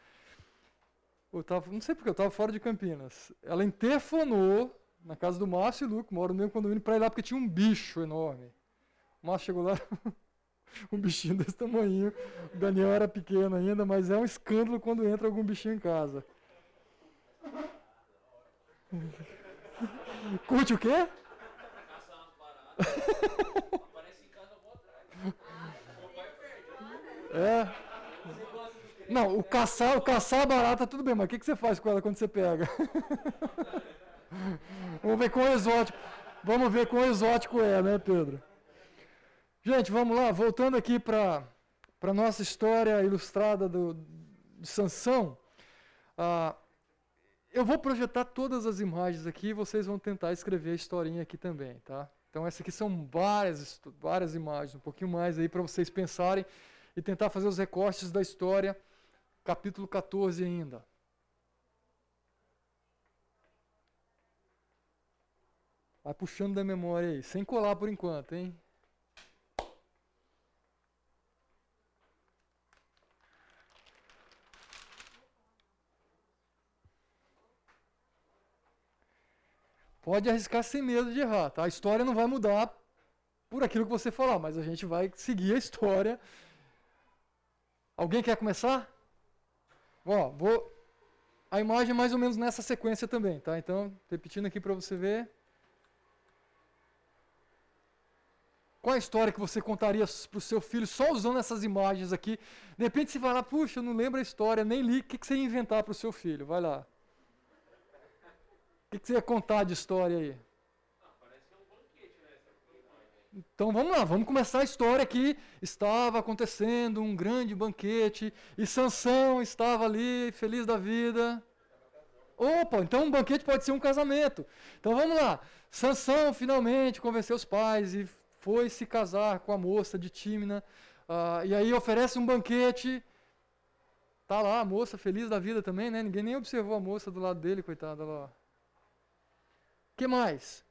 eu tava, não sei porque eu estava fora de Campinas. Ela interfonou na casa do Márcio e Luco, moro no mesmo condomínio, para ir lá porque tinha um bicho enorme. O Márcio chegou lá, um bichinho desse tamanho. O Daniel era pequeno ainda, mas é um escândalo quando entra algum bichinho em casa. Curte o quê? É. Não, o caçar, o a barata tudo bem, mas o que, que você faz com ela quando você pega? Vamos ver quão exótico. Vamos ver quão exótico é, né, Pedro? Gente, vamos lá, voltando aqui para a nossa história ilustrada do, de Sansão. Ah, eu vou projetar todas as imagens aqui e vocês vão tentar escrever a historinha aqui também, tá? Então, essas aqui são várias, várias imagens, um pouquinho mais aí para vocês pensarem e tentar fazer os recortes da história, capítulo 14 ainda. Vai puxando da memória aí, sem colar por enquanto, hein? Pode arriscar sem medo de errar, tá? A história não vai mudar por aquilo que você falar, mas a gente vai seguir a história. Alguém quer começar? Ó, vou a imagem é mais ou menos nessa sequência também, tá? Então, repetindo aqui para você ver. Qual a história que você contaria para o seu filho só usando essas imagens aqui? De repente você vai lá, puxa, eu não lembro a história, nem li. O que, que você ia inventar para o seu filho? Vai lá que, que você ia contar de história aí? Então vamos lá, vamos começar a história que estava acontecendo um grande banquete e Sansão estava ali feliz da vida. Opa, então um banquete pode ser um casamento. Então vamos lá. Sansão finalmente convenceu os pais e foi se casar com a moça de Tímina. Uh, e aí oferece um banquete. Tá lá a moça feliz da vida também, né? Ninguém nem observou a moça do lado dele, coitada lá que mais?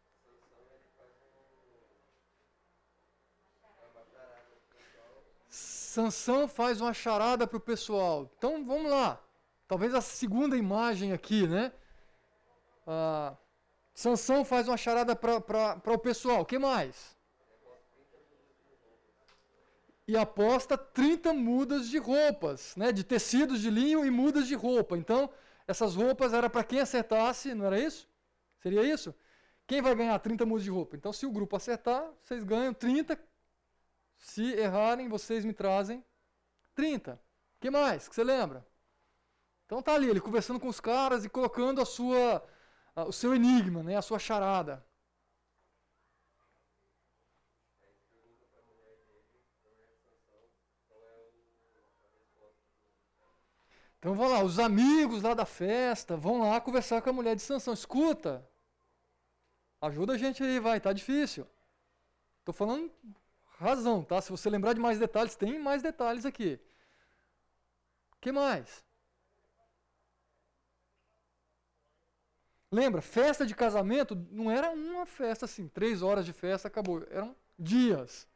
Sansão faz uma charada para o pessoal. Então vamos lá. Talvez a segunda imagem aqui, né? Ah, Sansão faz uma charada para o pessoal. Que mais? E aposta 30 mudas de roupas, né? De tecidos de linho e mudas de roupa. Então, essas roupas era para quem acertasse, não era isso? Seria isso? Quem vai ganhar 30 mudas de roupa? Então, se o grupo acertar, vocês ganham 30. Se errarem, vocês me trazem 30. O que mais? que você lembra? Então tá ali, ele conversando com os caras e colocando a sua, a, o seu enigma, né, a sua charada. Então vão lá, os amigos lá da festa vão lá conversar com a mulher de Sansão. Escuta, ajuda a gente aí, vai, tá difícil. Estou falando razão, tá? Se você lembrar de mais detalhes, tem mais detalhes aqui. Que mais? Lembra, festa de casamento não era uma festa assim, três horas de festa, acabou. Eram dias.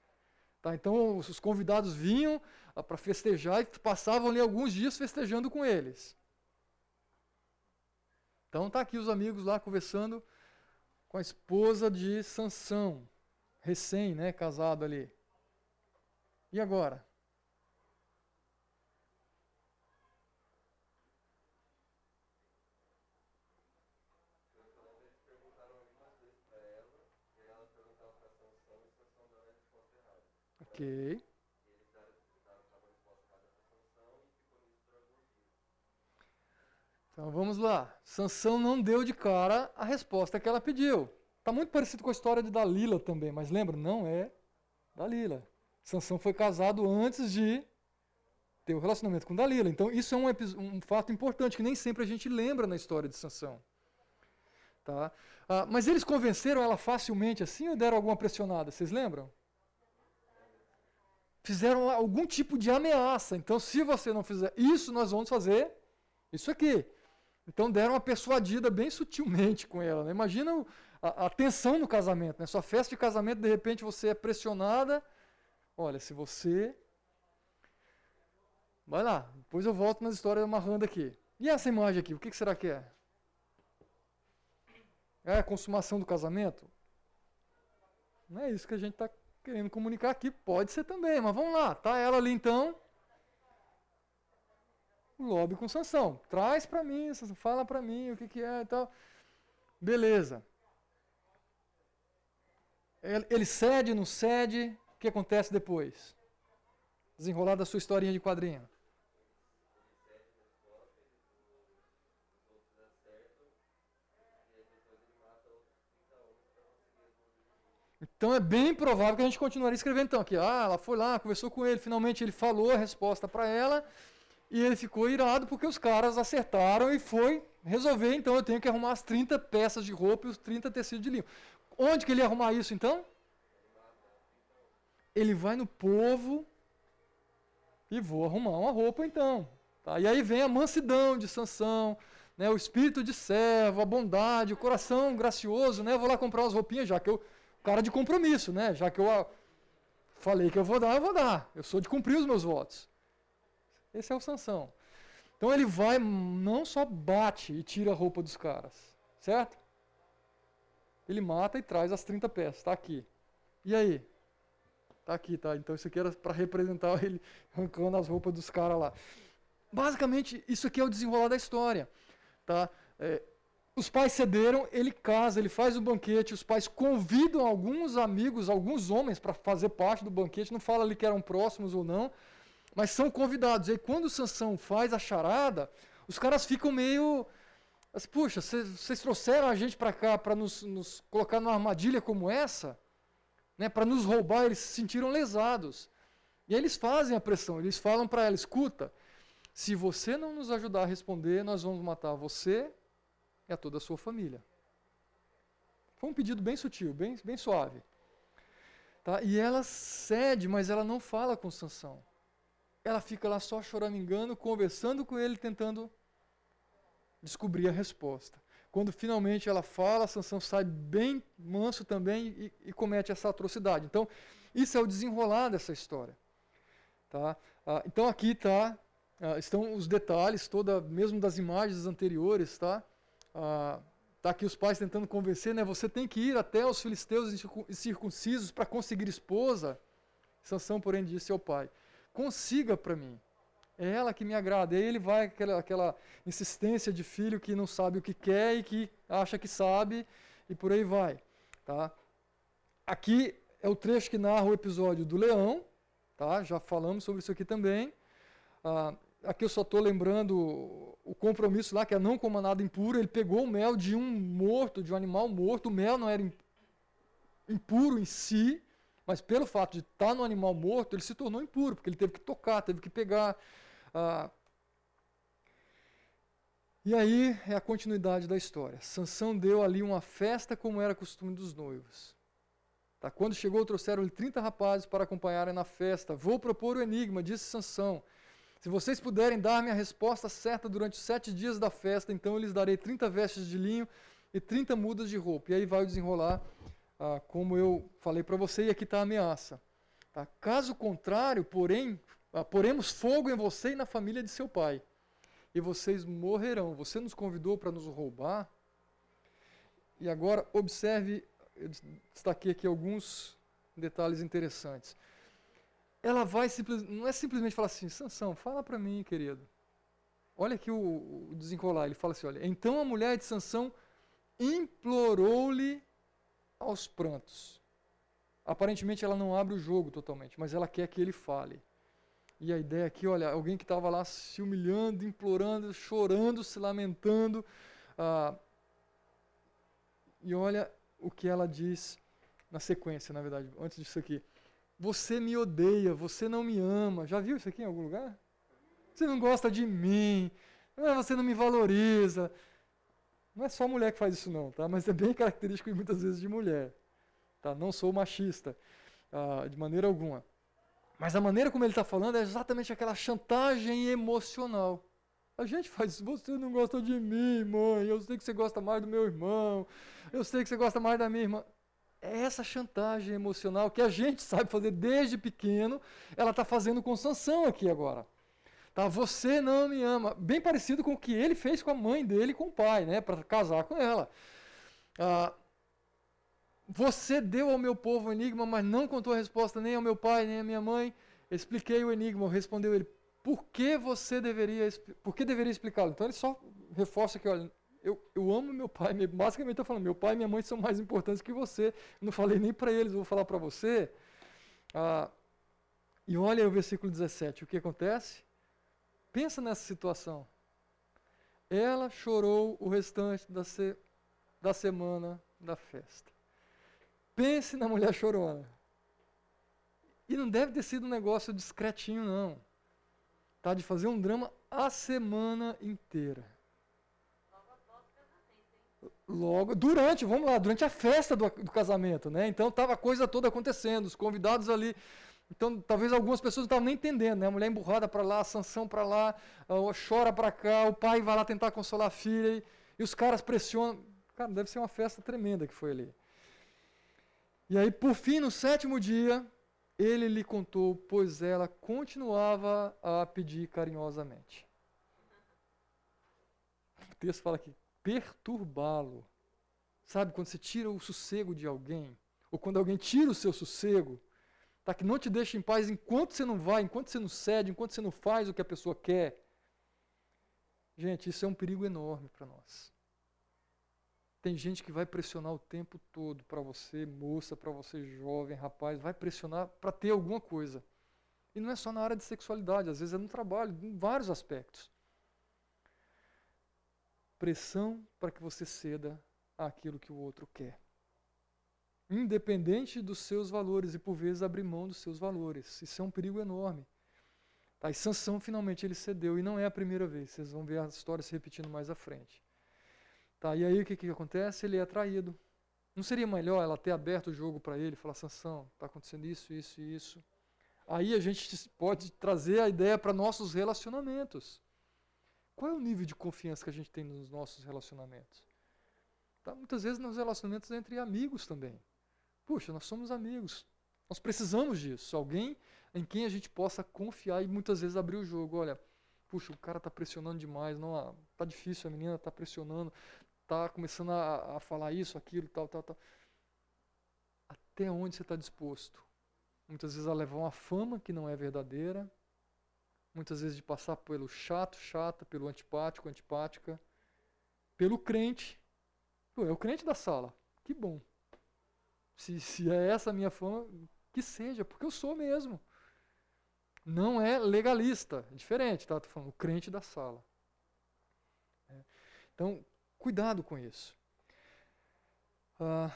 Tá? Então os convidados vinham ah, para festejar e passavam ali alguns dias festejando com eles. Então tá aqui os amigos lá conversando com a esposa de Sansão, recém, né, casado ali. E agora? Ok. Então vamos lá. Sansão não deu de cara a resposta que ela pediu. Está muito parecido com a história de Dalila também, mas lembra? Não é Dalila. Sansão foi casado antes de ter o um relacionamento com Dalila. Então isso é um, um, fato importante que nem sempre a gente lembra na história de Sansão. Tá? Ah, mas eles convenceram ela facilmente assim ou deram alguma pressionada? Vocês lembram? fizeram algum tipo de ameaça. Então, se você não fizer isso, nós vamos fazer isso aqui. Então, deram uma persuadida bem sutilmente com ela. Né? Imagina a, a, tensão no casamento. Né? Sua festa de casamento, de repente, você é pressionada. Olha, se você. Vai lá, depois eu volto nas histórias amarrando aqui. E essa imagem aqui, o que, que será que é? É a consumação do casamento? Não é isso que a gente está querendo comunicar aqui, pode ser também, mas vamos lá, tá ela ali então. Lobby com sanção. Traz para mim, fala para mim o que, que é e tal. Beleza. Ele cede, não cede, o que acontece depois? Desenrolar da sua historinha de quadrinho. Então é bem provável que a gente continuaria escrevendo então aqui. Ah, ela foi lá, conversou com ele, finalmente ele falou a resposta para ela e ele ficou irado porque os caras acertaram e foi resolver, então eu tenho que arrumar as 30 peças de roupa e os 30 tecidos de linho. Onde que ele ia arrumar isso então? Ele vai no povo e vou arrumar uma roupa então. Tá? E aí vem a mansidão de Sansão, né, o espírito de servo, a bondade, o coração gracioso, né? Vou lá comprar umas roupinhas já que eu cara de compromisso, né? Já que eu falei que eu vou dar, eu vou dar. Eu sou de cumprir os meus votos. Esse é o Sansão. Então ele vai, não só bate e tira a roupa dos caras, certo? Ele mata e traz as 30 peças, está aqui. E aí? Está aqui, tá? Então isso aqui era para representar ele arrancando as roupas dos caras lá. Basicamente, isso aqui é o desenrolar da história. Tá? É, os pais cederam, ele casa, ele faz o banquete, os pais convidam alguns amigos, alguns homens para fazer parte do banquete, não fala ali que eram próximos ou não, mas são convidados. E aí, quando Sansão faz a charada, os caras ficam meio. Assim, Puxa, vocês trouxeram a gente para cá para nos, nos, colocar numa armadilha como essa? Né, para nos roubar, eles se sentiram lesados. E aí eles fazem a pressão, eles falam para ela: escuta, se você não nos ajudar a responder, nós vamos matar você e a toda a sua família. Foi um pedido bem sutil, bem, bem suave. Tá? E ela cede, mas ela não fala com Sansão. Ela fica lá só choramingando, conversando com ele, tentando descobrir a resposta. Quando finalmente ela fala, Sansão sai bem manso também e, e comete essa atrocidade. Então, isso é o desenrolar dessa história. Tá? Ah, então aqui tá, ah, estão os detalhes, toda, mesmo das imagens anteriores, tá? ah, tá aqui os pais tentando convencer, né? Você tem que ir até os filisteus circuncisos para conseguir esposa. Sansão, porém, disse ao pai: Consiga para mim. É ela que me agrada. E aí ele vai aquela, aquela insistência de filho que não sabe o que quer e que acha que sabe e por aí vai, tá? Aqui é o trecho que narra o episódio do leão, tá? Já falamos sobre isso aqui também. Ah, aqui eu só estou lembrando o compromisso lá, que é não coma nada impuro. Ele pegou o mel de um morto, de um animal morto. O mel não era impuro em si, mas pelo fato de estar tá no animal morto, ele se tornou impuro, porque ele teve que tocar, teve que pegar. Ah, E aí é a continuidade da história. Sansão deu ali uma festa como era costume dos noivos. Tá? Quando chegou, trouxeram-lhe 30 rapazes para acompanharem na festa. Vou propor o enigma, disse Sansão. Se vocês puderem dar-me a resposta certa durante os sete dias da festa, então eu lhes darei 30 vestes de linho e 30 mudas de roupa. E aí vai o desenrolar, ah, como eu falei para você, e aqui está a ameaça. Tá? Caso contrário, porém, ah, poremos fogo em você e na família de seu pai e vocês morrerão. Você nos convidou para nos roubar. E agora observe, eu destaquei aqui alguns detalhes interessantes. Ela vai simplesmente, não é simplesmente falar assim, Sansão, fala para mim, querido. Olha aqui o, o desenrolar, ele fala assim, olha, então a mulher de Sansão implorou-lhe aos prantos. Aparentemente ela não abre o jogo totalmente, mas ela quer que ele fale. E a ideia aqui, olha, alguém que estava lá se humilhando, implorando, chorando, se lamentando. Ah, e olha o que ela diz na sequência, na verdade, antes disso aqui. Você me odeia, você não me ama. Já viu isso aqui em algum lugar? Você não gosta de mim, é, você não me valoriza. Não é só mulher que faz isso não, tá? Mas é bem característico muitas vezes de mulher. Tá? Não sou machista, ah, de maneira alguma. Mas a maneira como ele está falando é exatamente aquela chantagem emocional. A gente faz isso, você não gosta de mim, mãe, eu sei que você gosta mais do meu irmão, eu sei que você gosta mais da minha irmã. É essa chantagem emocional que a gente sabe fazer desde pequeno, ela está fazendo com Sansão aqui agora. Tá, você não me ama. Bem parecido com o que ele fez com a mãe dele e com o pai, né, para casar com ela. Ah, você deu ao meu povo o enigma, mas não contou a resposta nem ao meu pai, nem à minha mãe. Expliquei o enigma, respondeu ele. Por que você deveria, por que deveria explicá-lo? Então ele só reforça que, olha, eu, eu amo meu pai, basicamente está falando, meu pai e minha mãe são mais importantes que você. Não falei nem para eles, vou falar para você. Ah, e olha o versículo 17, o que acontece? Pensa nessa situação. Ela chorou o restante da, se, da semana da festa. Pense na mulher chorona. E não deve ter sido um negócio discretinho, não. Tá? De fazer um drama a semana inteira. Logo, durante, vamos lá, durante a festa do, do casamento, né? Então estava a coisa toda acontecendo, os convidados ali. Então, talvez algumas pessoas não estavam nem entendendo, né? A mulher emburrada para lá, a sanção para lá, chora para cá, o pai vai lá tentar consolar a filha e, e os caras pressionam. Cara, deve ser uma festa tremenda que foi ali. E aí, por fim, no sétimo dia, ele lhe contou, pois ela continuava a pedir carinhosamente. O texto fala aqui, perturbá-lo. Sabe, quando você tira o sossego de alguém, ou quando alguém tira o seu sossego, tá, que não te deixa em paz enquanto você não vai, enquanto você não cede, enquanto você não faz o que a pessoa quer. Gente, isso é um perigo enorme para nós. Tem gente que vai pressionar o tempo todo para você, moça, para você, jovem, rapaz, vai pressionar para ter alguma coisa. E não é só na área de sexualidade, às vezes é no trabalho, em vários aspectos. Pressão para que você ceda àquilo que o outro quer. Independente dos seus valores e por vezes abrir mão dos seus valores. Isso é um perigo enorme. Tá, e Sansão finalmente ele cedeu e não é a primeira vez. Vocês vão ver a história se repetindo mais à frente. Tá, e aí o que, que acontece? Ele é traído. Não seria melhor ela ter aberto o jogo para ele, falar, Sansão, está acontecendo isso, isso e isso. Aí a gente pode trazer a ideia para nossos relacionamentos. Qual é o nível de confiança que a gente tem nos nossos relacionamentos? Tá, muitas vezes nos relacionamentos entre amigos também. Puxa, nós somos amigos. Nós precisamos disso. Alguém em quem a gente possa confiar e muitas vezes abrir o jogo. Olha, puxa, o cara está pressionando demais, não, tá difícil, a menina está pressionando, está começando a, a, falar isso, aquilo, tal, tal, tal. Até onde você está disposto? Muitas vezes a levar uma fama que não é verdadeira, muitas vezes de passar pelo chato, chata, pelo antipático, antipática, pelo crente. Pô, é o crente da sala. Que bom. Se, se é essa a minha fama, que seja, porque eu sou mesmo. Não é legalista, é diferente, tá? Estou falando o crente da sala. É. Então, Cuidado com isso. Ah,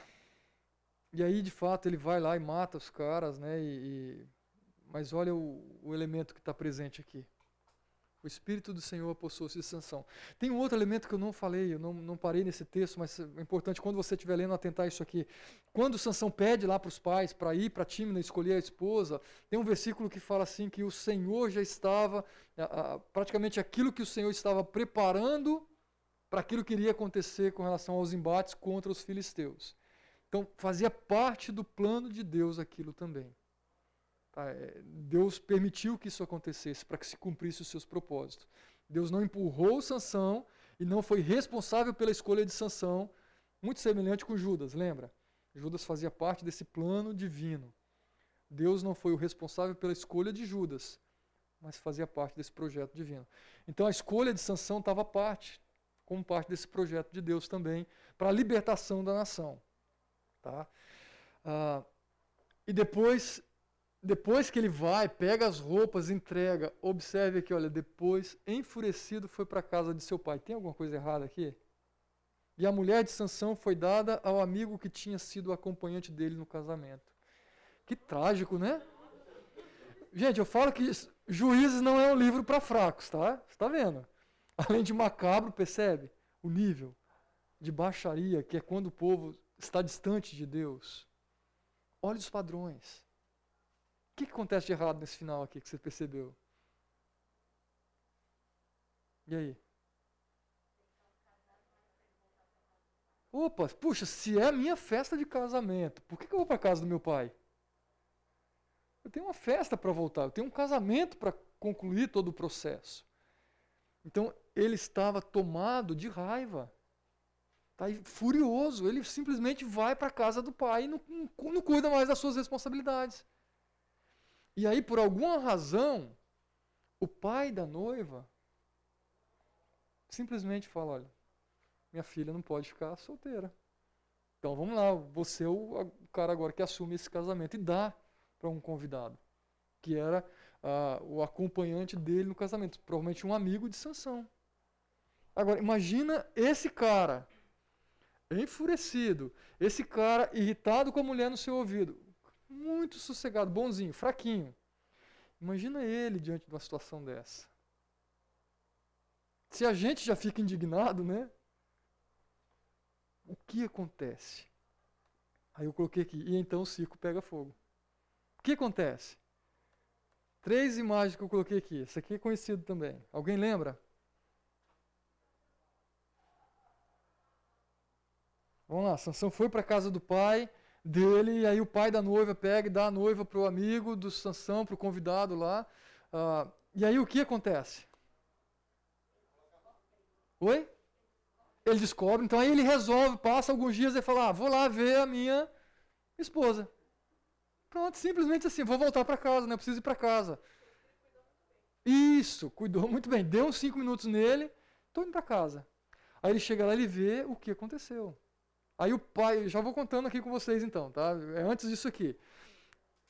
e aí, de fato, ele vai lá e mata os caras, né? E, e mas olha o, o elemento que está presente aqui. O Espírito do Senhor apossou-se de Sansão. Tem um outro elemento que eu não falei, eu não, não parei nesse texto, mas é importante quando você estiver lendo atentar isso aqui. Quando Sansão pede lá para os pais para ir para Tímina escolher a esposa, tem um versículo que fala assim que o Senhor já estava, praticamente aquilo que o Senhor estava preparando para aquilo que iria acontecer com relação aos embates contra os filisteus. Então fazia parte do plano de Deus aquilo também. Tá? É, Deus permitiu que isso acontecesse para que se cumprisse os seus propósitos. Deus não empurrou Sansão e não foi responsável pela escolha de Sansão, muito semelhante com Judas, lembra? Judas fazia parte desse plano divino. Deus não foi o responsável pela escolha de Judas, mas fazia parte desse projeto divino. Então a escolha de Sansão estava parte, como parte desse projeto de Deus também, para a libertação da nação. Tá? Ah, e depois depois que ele vai, pega as roupas, entrega, observe aqui, olha, depois, enfurecido, foi para a casa de seu pai. Tem alguma coisa errada aqui? E a mulher de Sansão foi dada ao amigo que tinha sido acompanhante dele no casamento. Que trágico, né? Gente, eu falo que Juízes não é um livro para fracos, tá? Você está vendo? Além de macabro, percebe? O nível de baixaria, que é quando o povo está distante de Deus. Olha os padrões que, que acontece de errado nesse final aqui que você percebeu? E aí? Opa, puxa, se é a minha festa de casamento, por que, que eu vou para casa do meu pai? Eu tenho uma festa para voltar, eu tenho um casamento para concluir todo o processo. Então, ele estava tomado de raiva. Está furioso. Ele simplesmente vai para a casa do pai e não, não, não cuida mais das suas responsabilidades. E aí, por alguma razão, o pai da noiva simplesmente fala: olha, minha filha não pode ficar solteira. Então vamos lá, você é o cara agora que assume esse casamento e dá para um convidado, que era o acompanhante dele no casamento, provavelmente um amigo de Sansão. Agora, imagina esse cara enfurecido, esse cara irritado com a mulher no seu ouvido muito sossegado, bonzinho, fraquinho. Imagina ele diante de uma situação dessa. Se a gente já fica indignado, né? O que acontece? Aí eu coloquei aqui, e então o circo pega fogo. O que acontece? Três imagens que eu coloquei aqui. Esse aqui é conhecido também. Alguém lembra? Vamos lá, Sansão foi para a casa do pai, dele, e aí o pai da noiva pega e dá a noiva para o amigo do Sansão, para o convidado lá. Uh, e aí o que acontece? Oi? Ele descobre, então aí ele resolve, passa alguns dias e fala: ah, vou lá ver a minha esposa. Pronto, simplesmente assim, vou voltar para casa, né? Preciso ir para casa. Isso, cuidou muito bem. Deu uns cinco minutos nele, estou indo para casa. Aí ele chega lá e vê o que aconteceu. Aí o pai, já vou contando aqui com vocês então, tá? É antes disso aqui.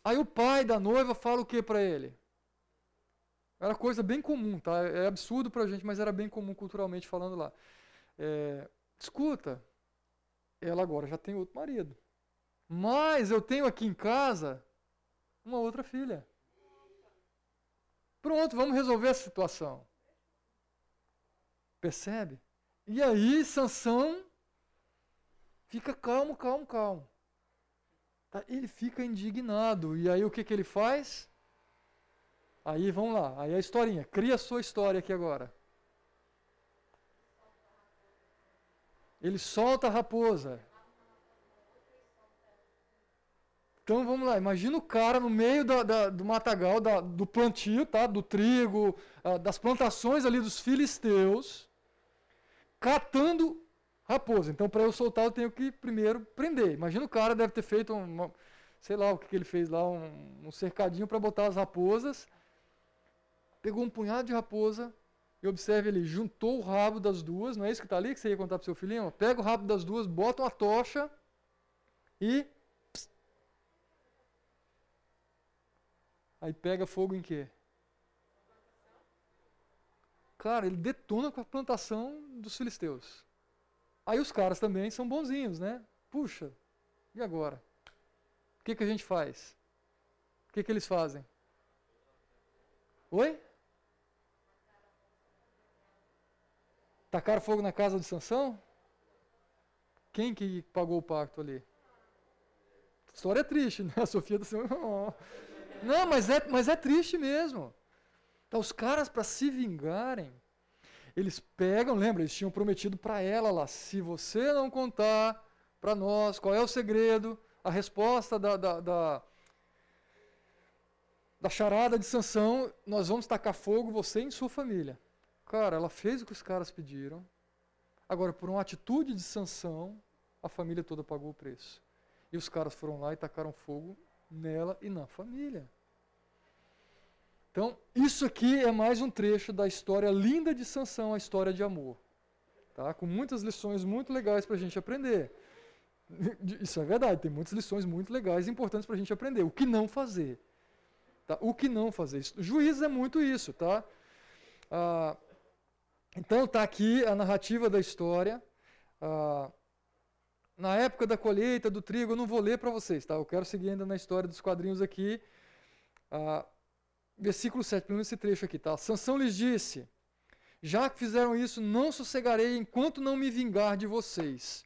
Aí o pai da noiva fala o que para ele? Era coisa bem comum, tá? É absurdo para a gente, mas era bem comum culturalmente falando lá. É, escuta, ela agora já tem outro marido. Mas eu tenho aqui em casa uma outra filha. Pronto, vamos resolver essa situação. Percebe? E aí Sansão Fica calmo, calmo, calmo. Tá? Ele fica indignado. E aí o que, que ele faz? Aí vamos lá, aí a historinha. Cria a sua história aqui agora. Ele solta a raposa. Então vamos lá, imagina o cara no meio da, da, do matagal, da, do plantio, tá? do trigo, ah, das plantações ali dos filisteus, catando raposa. Então, para eu soltar, eu tenho que primeiro prender. Imagina o cara deve ter feito uma, sei lá o que, que ele fez lá, um, um cercadinho para botar as raposas. Pegou um punhado de raposa e observe ele juntou o rabo das duas, não é isso que está ali que você ia contar para seu filhinho? Pega o rabo das duas, bota uma tocha e Aí pega fogo em quê? Cara, ele detona com a plantação dos filisteus. Aí os caras também são bonzinhos, né? Puxa, e agora? O que, que a gente faz? O que, que eles fazem? Oi? Tacaram fogo na casa de Sansão? Quem que pagou o pacto ali? História triste, né? A Sofia assim, oh. Não, mas é, mas é triste mesmo. Então, os caras, para se vingarem, eles pegam, lembra, eles tinham prometido para ela lá: se você não contar para nós qual é o segredo, a resposta da, da, da, da charada de Sansão, nós vamos tacar fogo você e sua família. Cara, ela fez o que os caras pediram. Agora, por uma atitude de Sansão, a família toda pagou o preço. E os caras foram lá e tacaram fogo nela e na família. Então, isso aqui é mais um trecho da história linda de Sansão, a história de amor. Tá? Com muitas lições muito legais para a gente aprender. Isso é verdade, tem muitas lições muito legais e importantes para a gente aprender. O que não fazer. Tá? O que não fazer. Juízes é muito isso. Tá? Ah, então está aqui a narrativa da história. Ah, na época da colheita do trigo, eu não vou ler para vocês, tá? Eu quero seguir ainda na história dos quadrinhos aqui. Ah, versículo 7, pelo menos esse trecho aqui, tá? Sansão lhes disse: Já que fizeram isso, não sossegarei enquanto não me vingar de vocês.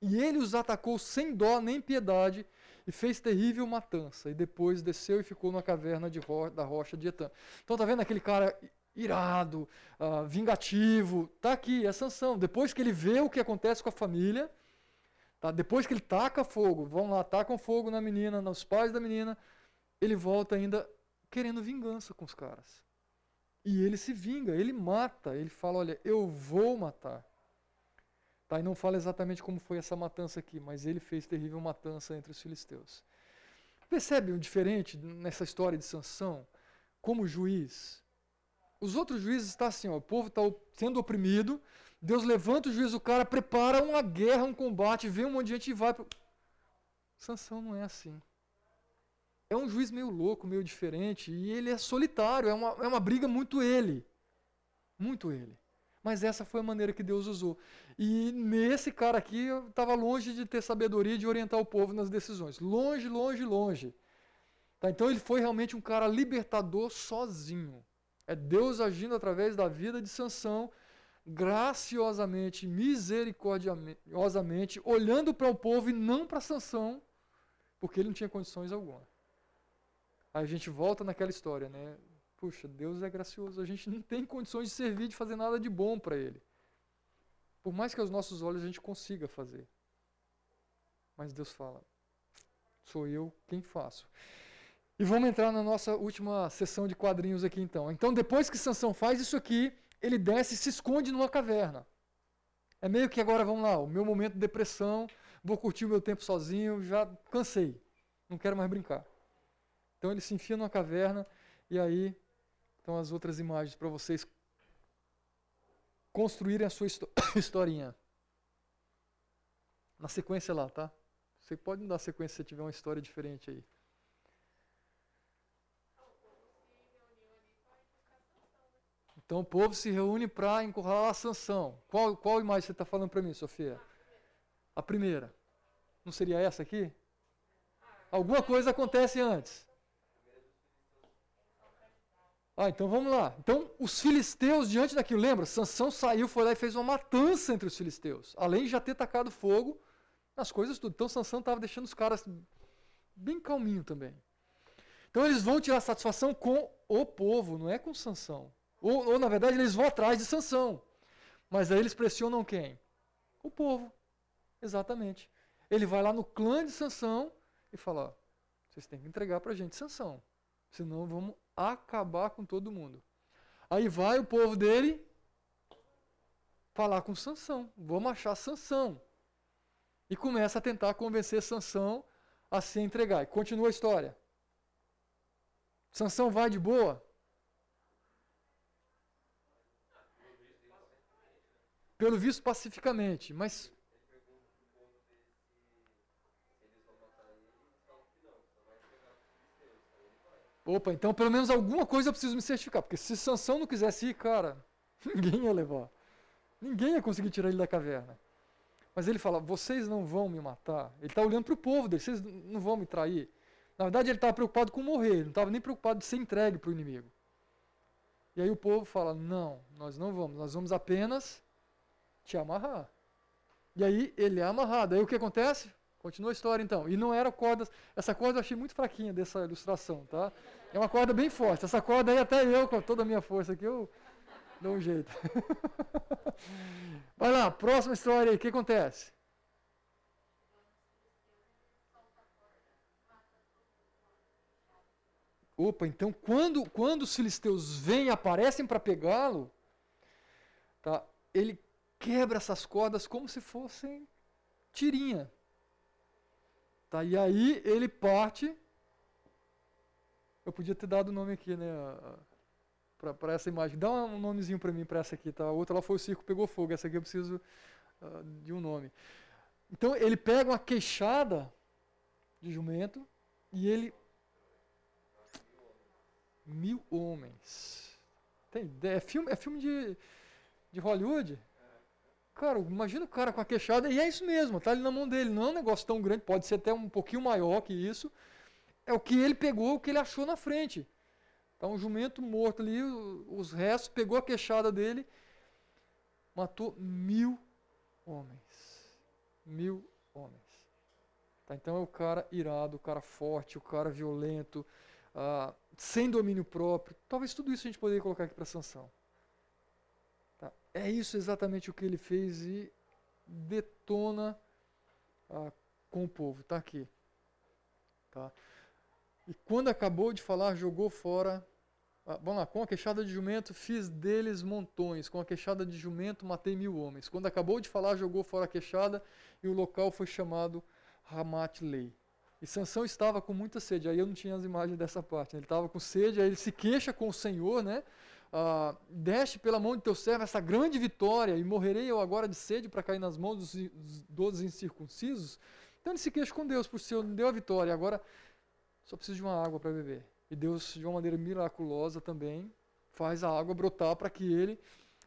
E ele os atacou sem dó nem piedade e fez terrível matança. E depois desceu e ficou na caverna ro da rocha de Etã. Então tá vendo aquele cara irado, uh, vingativo? Tá aqui, é Sansão. Depois que ele vê o que acontece com a família, tá? depois que ele taca fogo, vão lá, tacam fogo na menina, nos pais da menina, ele volta ainda querendo vingança com os caras. E ele se vinga, ele mata, ele fala: Olha, eu vou matar. Tá? E não fala exatamente como foi essa matança aqui, mas ele fez terrível matança entre os filisteus. Percebe o diferente nessa história de Sansão? Como juiz. Os outros juízes estão tá assim, ó, o povo está sendo oprimido, Deus levanta o juiz, o cara prepara uma guerra, um combate, vem um monte de gente e vai. Pro... Sansão não é assim é um juiz meio louco, meio diferente, e ele é solitário, é uma, é uma briga muito ele. Muito ele. Mas essa foi a maneira que Deus usou. E nesse cara aqui, estava longe de ter sabedoria de orientar o povo nas decisões. Longe, longe, longe. Tá? Então ele foi realmente um cara libertador sozinho. É Deus agindo através da vida de Sansão, graciosamente, misericordiosamente, olhando para o povo e não para Sansão, porque ele não tinha condições alguma. A gente volta naquela história, né? Puxa, Deus é gracioso, a gente não tem condições de servir, de fazer nada de bom para Ele. Por mais que aos nossos olhos a gente consiga fazer. Mas Deus fala, sou eu quem faço. E vamos entrar na nossa última sessão de quadrinhos aqui então. Então, depois que Sansão faz isso aqui, ele desce e se esconde numa caverna. É meio que agora, vamos lá, o meu momento de depressão, vou curtir o meu tempo sozinho, já cansei, não quero mais brincar. Então ele se enfia numa caverna e aí estão as outras imagens para vocês construírem a sua historinha. Na sequência lá, tá? Você pode me dar sequência se tiver uma história diferente aí. Então o povo se reúne para encurralar a sanção. Qual, qual imagem você está falando para mim, Sofia? A primeira. Não seria essa aqui? Alguma coisa acontece antes. Ah, então vamos lá. Então, os filisteus, diante daquilo, lembra? Sansão saiu, foi lá e fez uma matança entre os filisteus. Além de já ter tacado fogo nas coisas tudo. Então, Sansão estava deixando os caras bem calminho também. Então, eles vão tirar satisfação com o povo, não é com Sansão. Ou, ou na verdade, eles vão atrás de Sansão. Mas aí eles pressionam quem? O povo. Exatamente. Ele vai lá no clã de Sansão e fala: ó, vocês têm que entregar para a gente Sansão. Senão vamos acabar com todo mundo. Aí vai o povo dele falar com Sansão. Vamos achar Sansão. E começa a tentar convencer Sansão a se entregar. E continua a história. Sansão vai de boa? Pelo visto pacificamente, mas Opa, então pelo menos alguma coisa eu preciso me certificar. Porque se Sansão não quisesse ir, cara, ninguém ia levar. Ninguém ia conseguir tirar ele da caverna. Mas ele fala: vocês não vão me matar. Ele está olhando para o povo dele, vocês não vão me trair. Na verdade, ele estava preocupado com morrer, ele não estava nem preocupado de ser entregue para o inimigo. E aí o povo fala: não, nós não vamos, nós vamos apenas te amarrar. E aí ele é amarrado. Aí o que acontece? Continua a história então. E não era corda. Essa corda eu achei muito fraquinha dessa ilustração, tá? É uma corda bem forte. Essa corda aí, até eu, com toda a minha força aqui, eu dou um jeito. Vai lá, próxima história aí. O que acontece? Opa, então quando, quando os filisteus vêm e aparecem para pegá-lo, tá, ele quebra essas cordas como se fossem tirinha. Tá, e aí ele parte. Eu podia ter dado o nome aqui, né? Para essa imagem. Dá um nomezinho para mim, para essa aqui. Tá? A outra lá foi o circo pegou fogo. Essa aqui eu preciso uh, de um nome. Então ele pega uma queixada de jumento e ele mil homens. Tem ideia? É filme, é filme de, de Hollywood? Cara, imagina o cara com a queixada, e é isso mesmo, tá ali na mão dele. Não é um negócio tão grande, pode ser até um pouquinho maior que isso. É o que ele pegou, o que ele achou na frente. Tá um jumento morto ali, os restos, pegou a queixada dele, matou mil homens. Mil homens. Tá, então é o cara irado, o cara forte, o cara violento, uh, sem domínio próprio. Talvez tudo isso a gente poderia colocar aqui para sanção. É isso exatamente o que ele fez e detona uh, com o povo. Está aqui. Tá? E quando acabou de falar, jogou fora. Ah, vamos lá, com a queixada de jumento fiz deles montões, com a queixada de jumento matei mil homens. Quando acabou de falar, jogou fora a queixada e o local foi chamado Ramat Lei. E Sansão estava com muita sede. Aí eu não tinha as imagens dessa parte. Né? Ele estava com sede, aí ele se queixa com o Senhor, né? Ah, Deste pela mão de teu servo essa grande vitória, e morrerei eu agora de sede para cair nas mãos dos, incircuncisos. Então ele se queixa com Deus, por Senhor não deu a vitória, agora só preciso de uma água para beber. E Deus, de uma maneira miraculosa também, faz a água brotar para que ele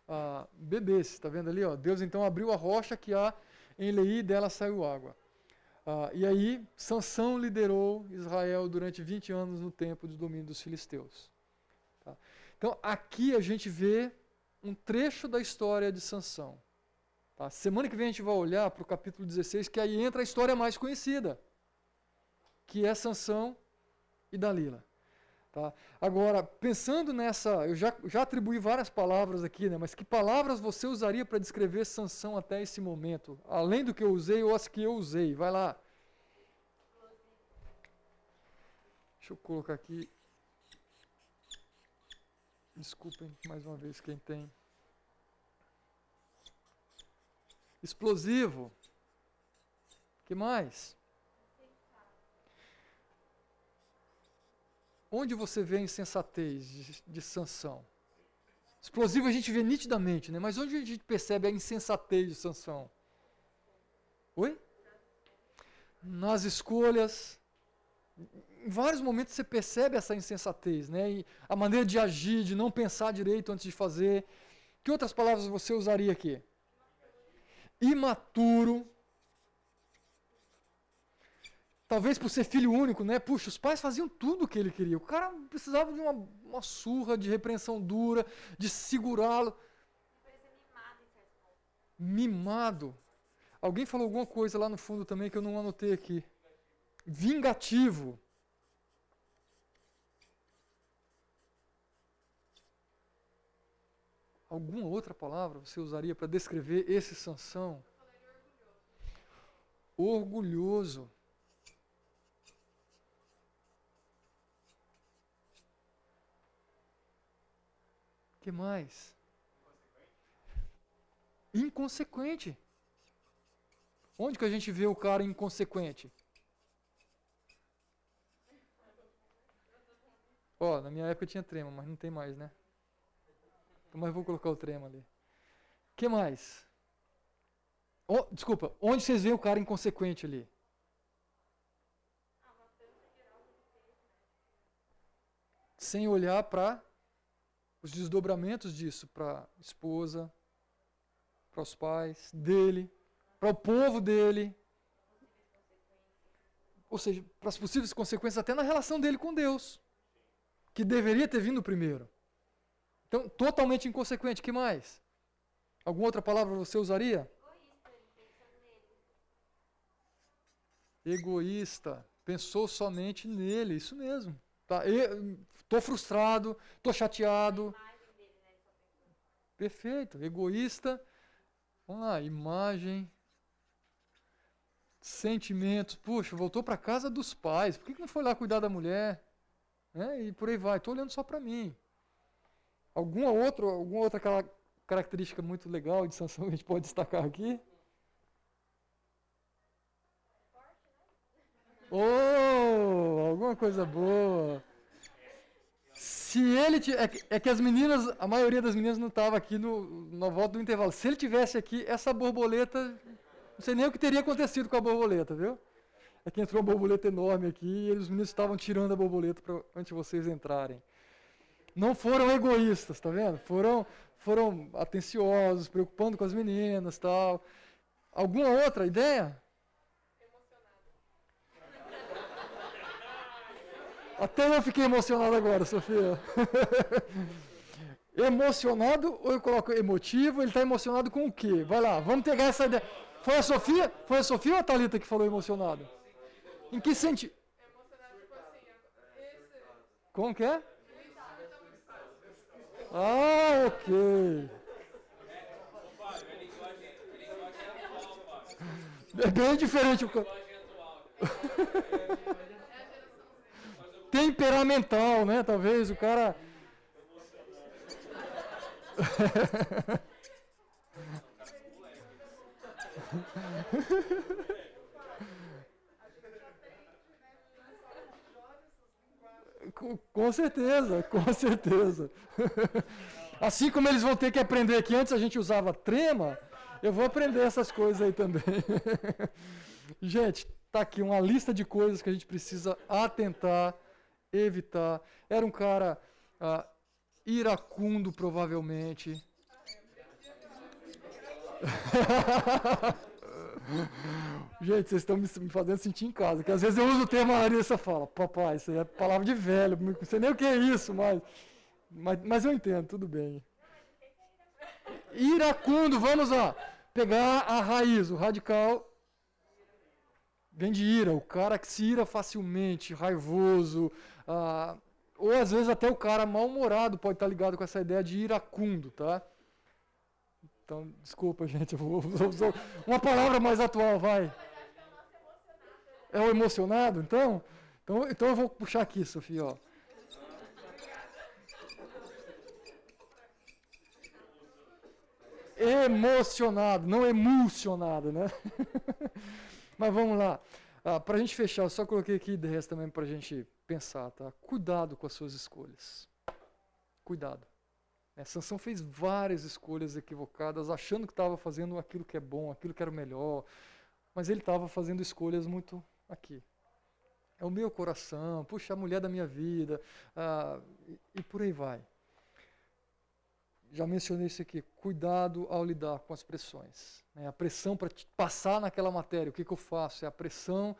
ah, bebesse. Está vendo ali? Ó? Deus então abriu a rocha que há em Lei e dela saiu água. Ah, e aí, Sansão liderou Israel durante 20 anos no tempo do domínio dos filisteus. Então, aqui a gente vê um trecho da história de Sansão. Tá? Semana que vem a gente vai olhar para o capítulo 16, que aí entra a história mais conhecida, que é Sansão e Dalila. Tá? Agora, pensando nessa, eu já, já atribuí várias palavras aqui, né, mas que palavras você usaria para descrever Sansão até esse momento? Além do que eu usei ou as que eu usei? Vai lá. Deixa eu colocar aqui. Desculpem mais uma vez quem tem. Explosivo. que mais? Onde você vê a insensatez de, de Sansão? Explosivo a gente vê nitidamente, né? mas onde a gente percebe a insensatez de Sansão? Oi? Nas escolhas. Em vários momentos você percebe essa insensatez, né? E a maneira de agir, de não pensar direito antes de fazer. Que outras palavras você usaria aqui? Imaturo, Talvez por ser filho único, né? Puxa, os pais faziam tudo o que ele queria. O cara precisava de uma, uma surra, de repreensão dura, de segurá-lo. Mimado. Alguém falou alguma coisa lá no fundo também que eu não anotei aqui. Vingativo. Alguma outra palavra você usaria para descrever esse Sansão? Orgulhoso. que mais? Inconsequente. Onde que a gente vê o cara inconsequente? Ó, oh, na minha época tinha trema, mas não tem mais, né? Então, mas vou colocar o trema ali. que mais? Oh, desculpa, onde vocês veem o cara inconsequente ali? Sem olhar para os desdobramentos disso para esposa, para os pais dele, para o povo dele. Ou seja, para as possíveis consequências até na relação dele com Deus, que deveria ter vindo primeiro. Então, totalmente inconsequente. que mais? Alguma outra palavra você usaria? Egoísta. Pensou somente nele, isso mesmo. Tá? Estou frustrado, estou chateado. Perfeito. Egoísta. Vamos lá, imagem. Sentimentos. Puxa, voltou para casa dos pais. Por que, que não foi lá cuidar da mulher? É, e por aí vai. Estou olhando só para mim. Alguma outra, alguma outra característica muito legal de Sansão que a gente pode destacar aqui? Oh, alguma coisa boa. Se ele é, que, é que as meninas, a maioria das meninas não estava aqui no, na volta do intervalo. Se ele tivesse aqui, essa borboleta, não sei nem o que teria acontecido com a borboleta, viu? É que entrou uma borboleta enorme aqui e os meninos estavam tirando a borboleta pra, antes de vocês entrarem. Não foram egoístas, tá vendo? Foram, foram atenciosos, preocupando com as meninas, tal. Alguma outra ideia? Até eu fiquei emocionado agora, Sofia. emocionado ou eu coloco emotivo? Ele está emocionado com o quê? Vai lá, vamos pegar essa ideia. Foi a Sofia? Foi a Sofia ou a Thalita que falou emocionado? Em que sentido? Como que é? Ah, ok. É bem diferente o temperamental, né? Talvez o cara. com, com certeza, com certeza. Assim como eles vão ter que aprender que antes a gente usava trema, eu vou aprender essas coisas aí também. gente, tá aqui uma lista de coisas que a gente precisa atentar evitar. Era um cara ah, iracundo, provavelmente. Gente, vocês estão me fazendo sentir em casa. Que às vezes eu uso o termo a Larissa fala, papai, isso é palavra de velho, não sei nem o que é isso, mas, mas, mas eu entendo, tudo bem. Iracundo, vamos lá. Pegar a raiz, o radical vem de ira, o cara que se ira facilmente, raivoso, ah, ou às vezes até o cara mal-humorado pode estar ligado com essa ideia de iracundo, tá? Então, desculpa, gente, eu vou usar uma palavra mais atual, vai. É o emocionado, então? Então, então eu vou puxar aqui, Sofia, ó. Emocionado, não emulsionado, né? Mas vamos lá. Ah, para a gente fechar, eu só coloquei aqui ideias também para a gente pensar, tá? Cuidado com as suas escolhas. Cuidado. É, Sansão fez várias escolhas equivocadas, achando que estava fazendo aquilo que é bom, aquilo que era o melhor, mas ele estava fazendo escolhas muito aqui. É o meu coração, puxa, a mulher da minha vida, ah, e, e por aí vai. Já mencionei isso aqui, cuidado ao lidar com as pressões. Né? A pressão para passar naquela matéria, o que, que eu faço? É a pressão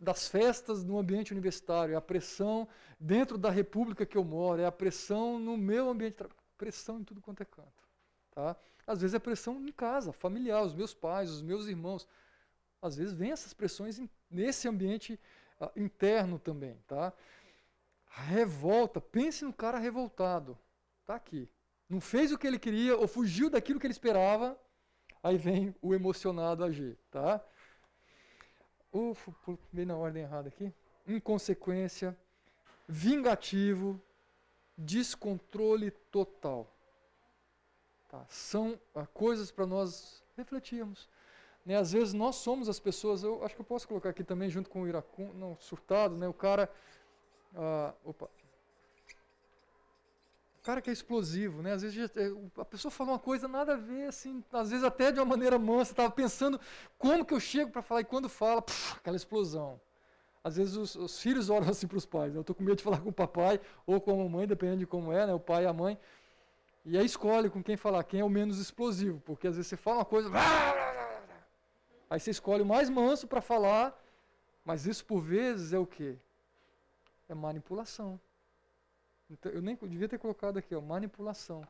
das festas no ambiente universitário, é a pressão dentro da república que eu moro, é a pressão no meu ambiente, pressão em tudo quanto é canto. Tá? Às vezes é pressão em casa, familiar, os meus pais, os meus irmãos. Às vezes vem essas pressões nesse ambiente uh, interno também. Tá? Revolta, pense no cara revoltado. Está aqui. Não fez o que ele queria ou fugiu daquilo que ele esperava, aí vem o emocionado agir. Tá? Ufa, bem na ordem errada aqui. Inconsequência, vingativo, descontrole total. Tá? São ah, coisas para nós refletirmos. Né? Às vezes nós somos as pessoas, eu acho que eu posso colocar aqui também junto com o iracum, não, surtado, né? o cara. Ah, opa, cara que é explosivo, né? Às vezes é, a pessoa fala uma coisa nada a ver, assim, às vezes até de uma maneira mansa, estava pensando como que eu chego para falar e quando fala, puf, aquela explosão. Às vezes os, os filhos olham assim para os pais. Né? Eu estou com medo de falar com o papai ou com a mamãe, dependendo de como é, né? O pai e a mãe. E aí escolhe com quem falar, quem é o menos explosivo, porque às vezes você fala uma coisa, aí você escolhe o mais manso para falar, mas isso por vezes é o quê? É manipulação. Então, eu nem devia ter colocado aqui, ó, manipulação.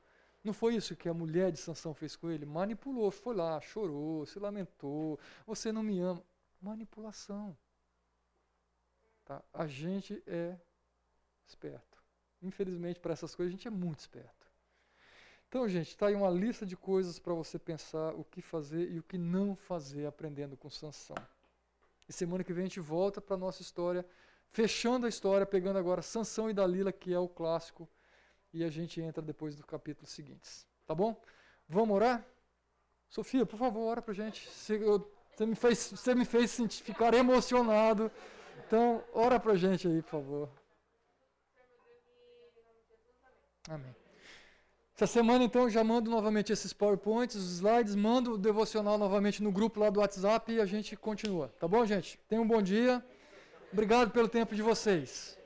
Não foi isso que a mulher de Sansão fez com ele? Manipulou, foi lá, chorou, se lamentou. Você não me ama. Manipulação. Tá? A gente é esperto. Infelizmente, para essas coisas, a gente é muito esperto. Então, gente, está aí uma lista de coisas para você pensar o que fazer e o que não fazer aprendendo com Sansão. E semana que vem a gente volta para a nossa história, fechando a história, pegando agora Sansão e Dalila, que é o clássico, e a gente entra depois dos capítulos seguintes. Tá bom? Vamos orar? Sofia, por favor, ora para a gente. Você, você, me fez, você me fez ficar emocionado. Então, ora para a gente aí, por favor. Amém. Essa semana, então, já mando novamente esses PowerPoints, os slides, mando o devocional novamente no grupo lá do WhatsApp e a gente continua. Tá bom, gente? Tenham um bom dia. Obrigado pelo tempo de vocês.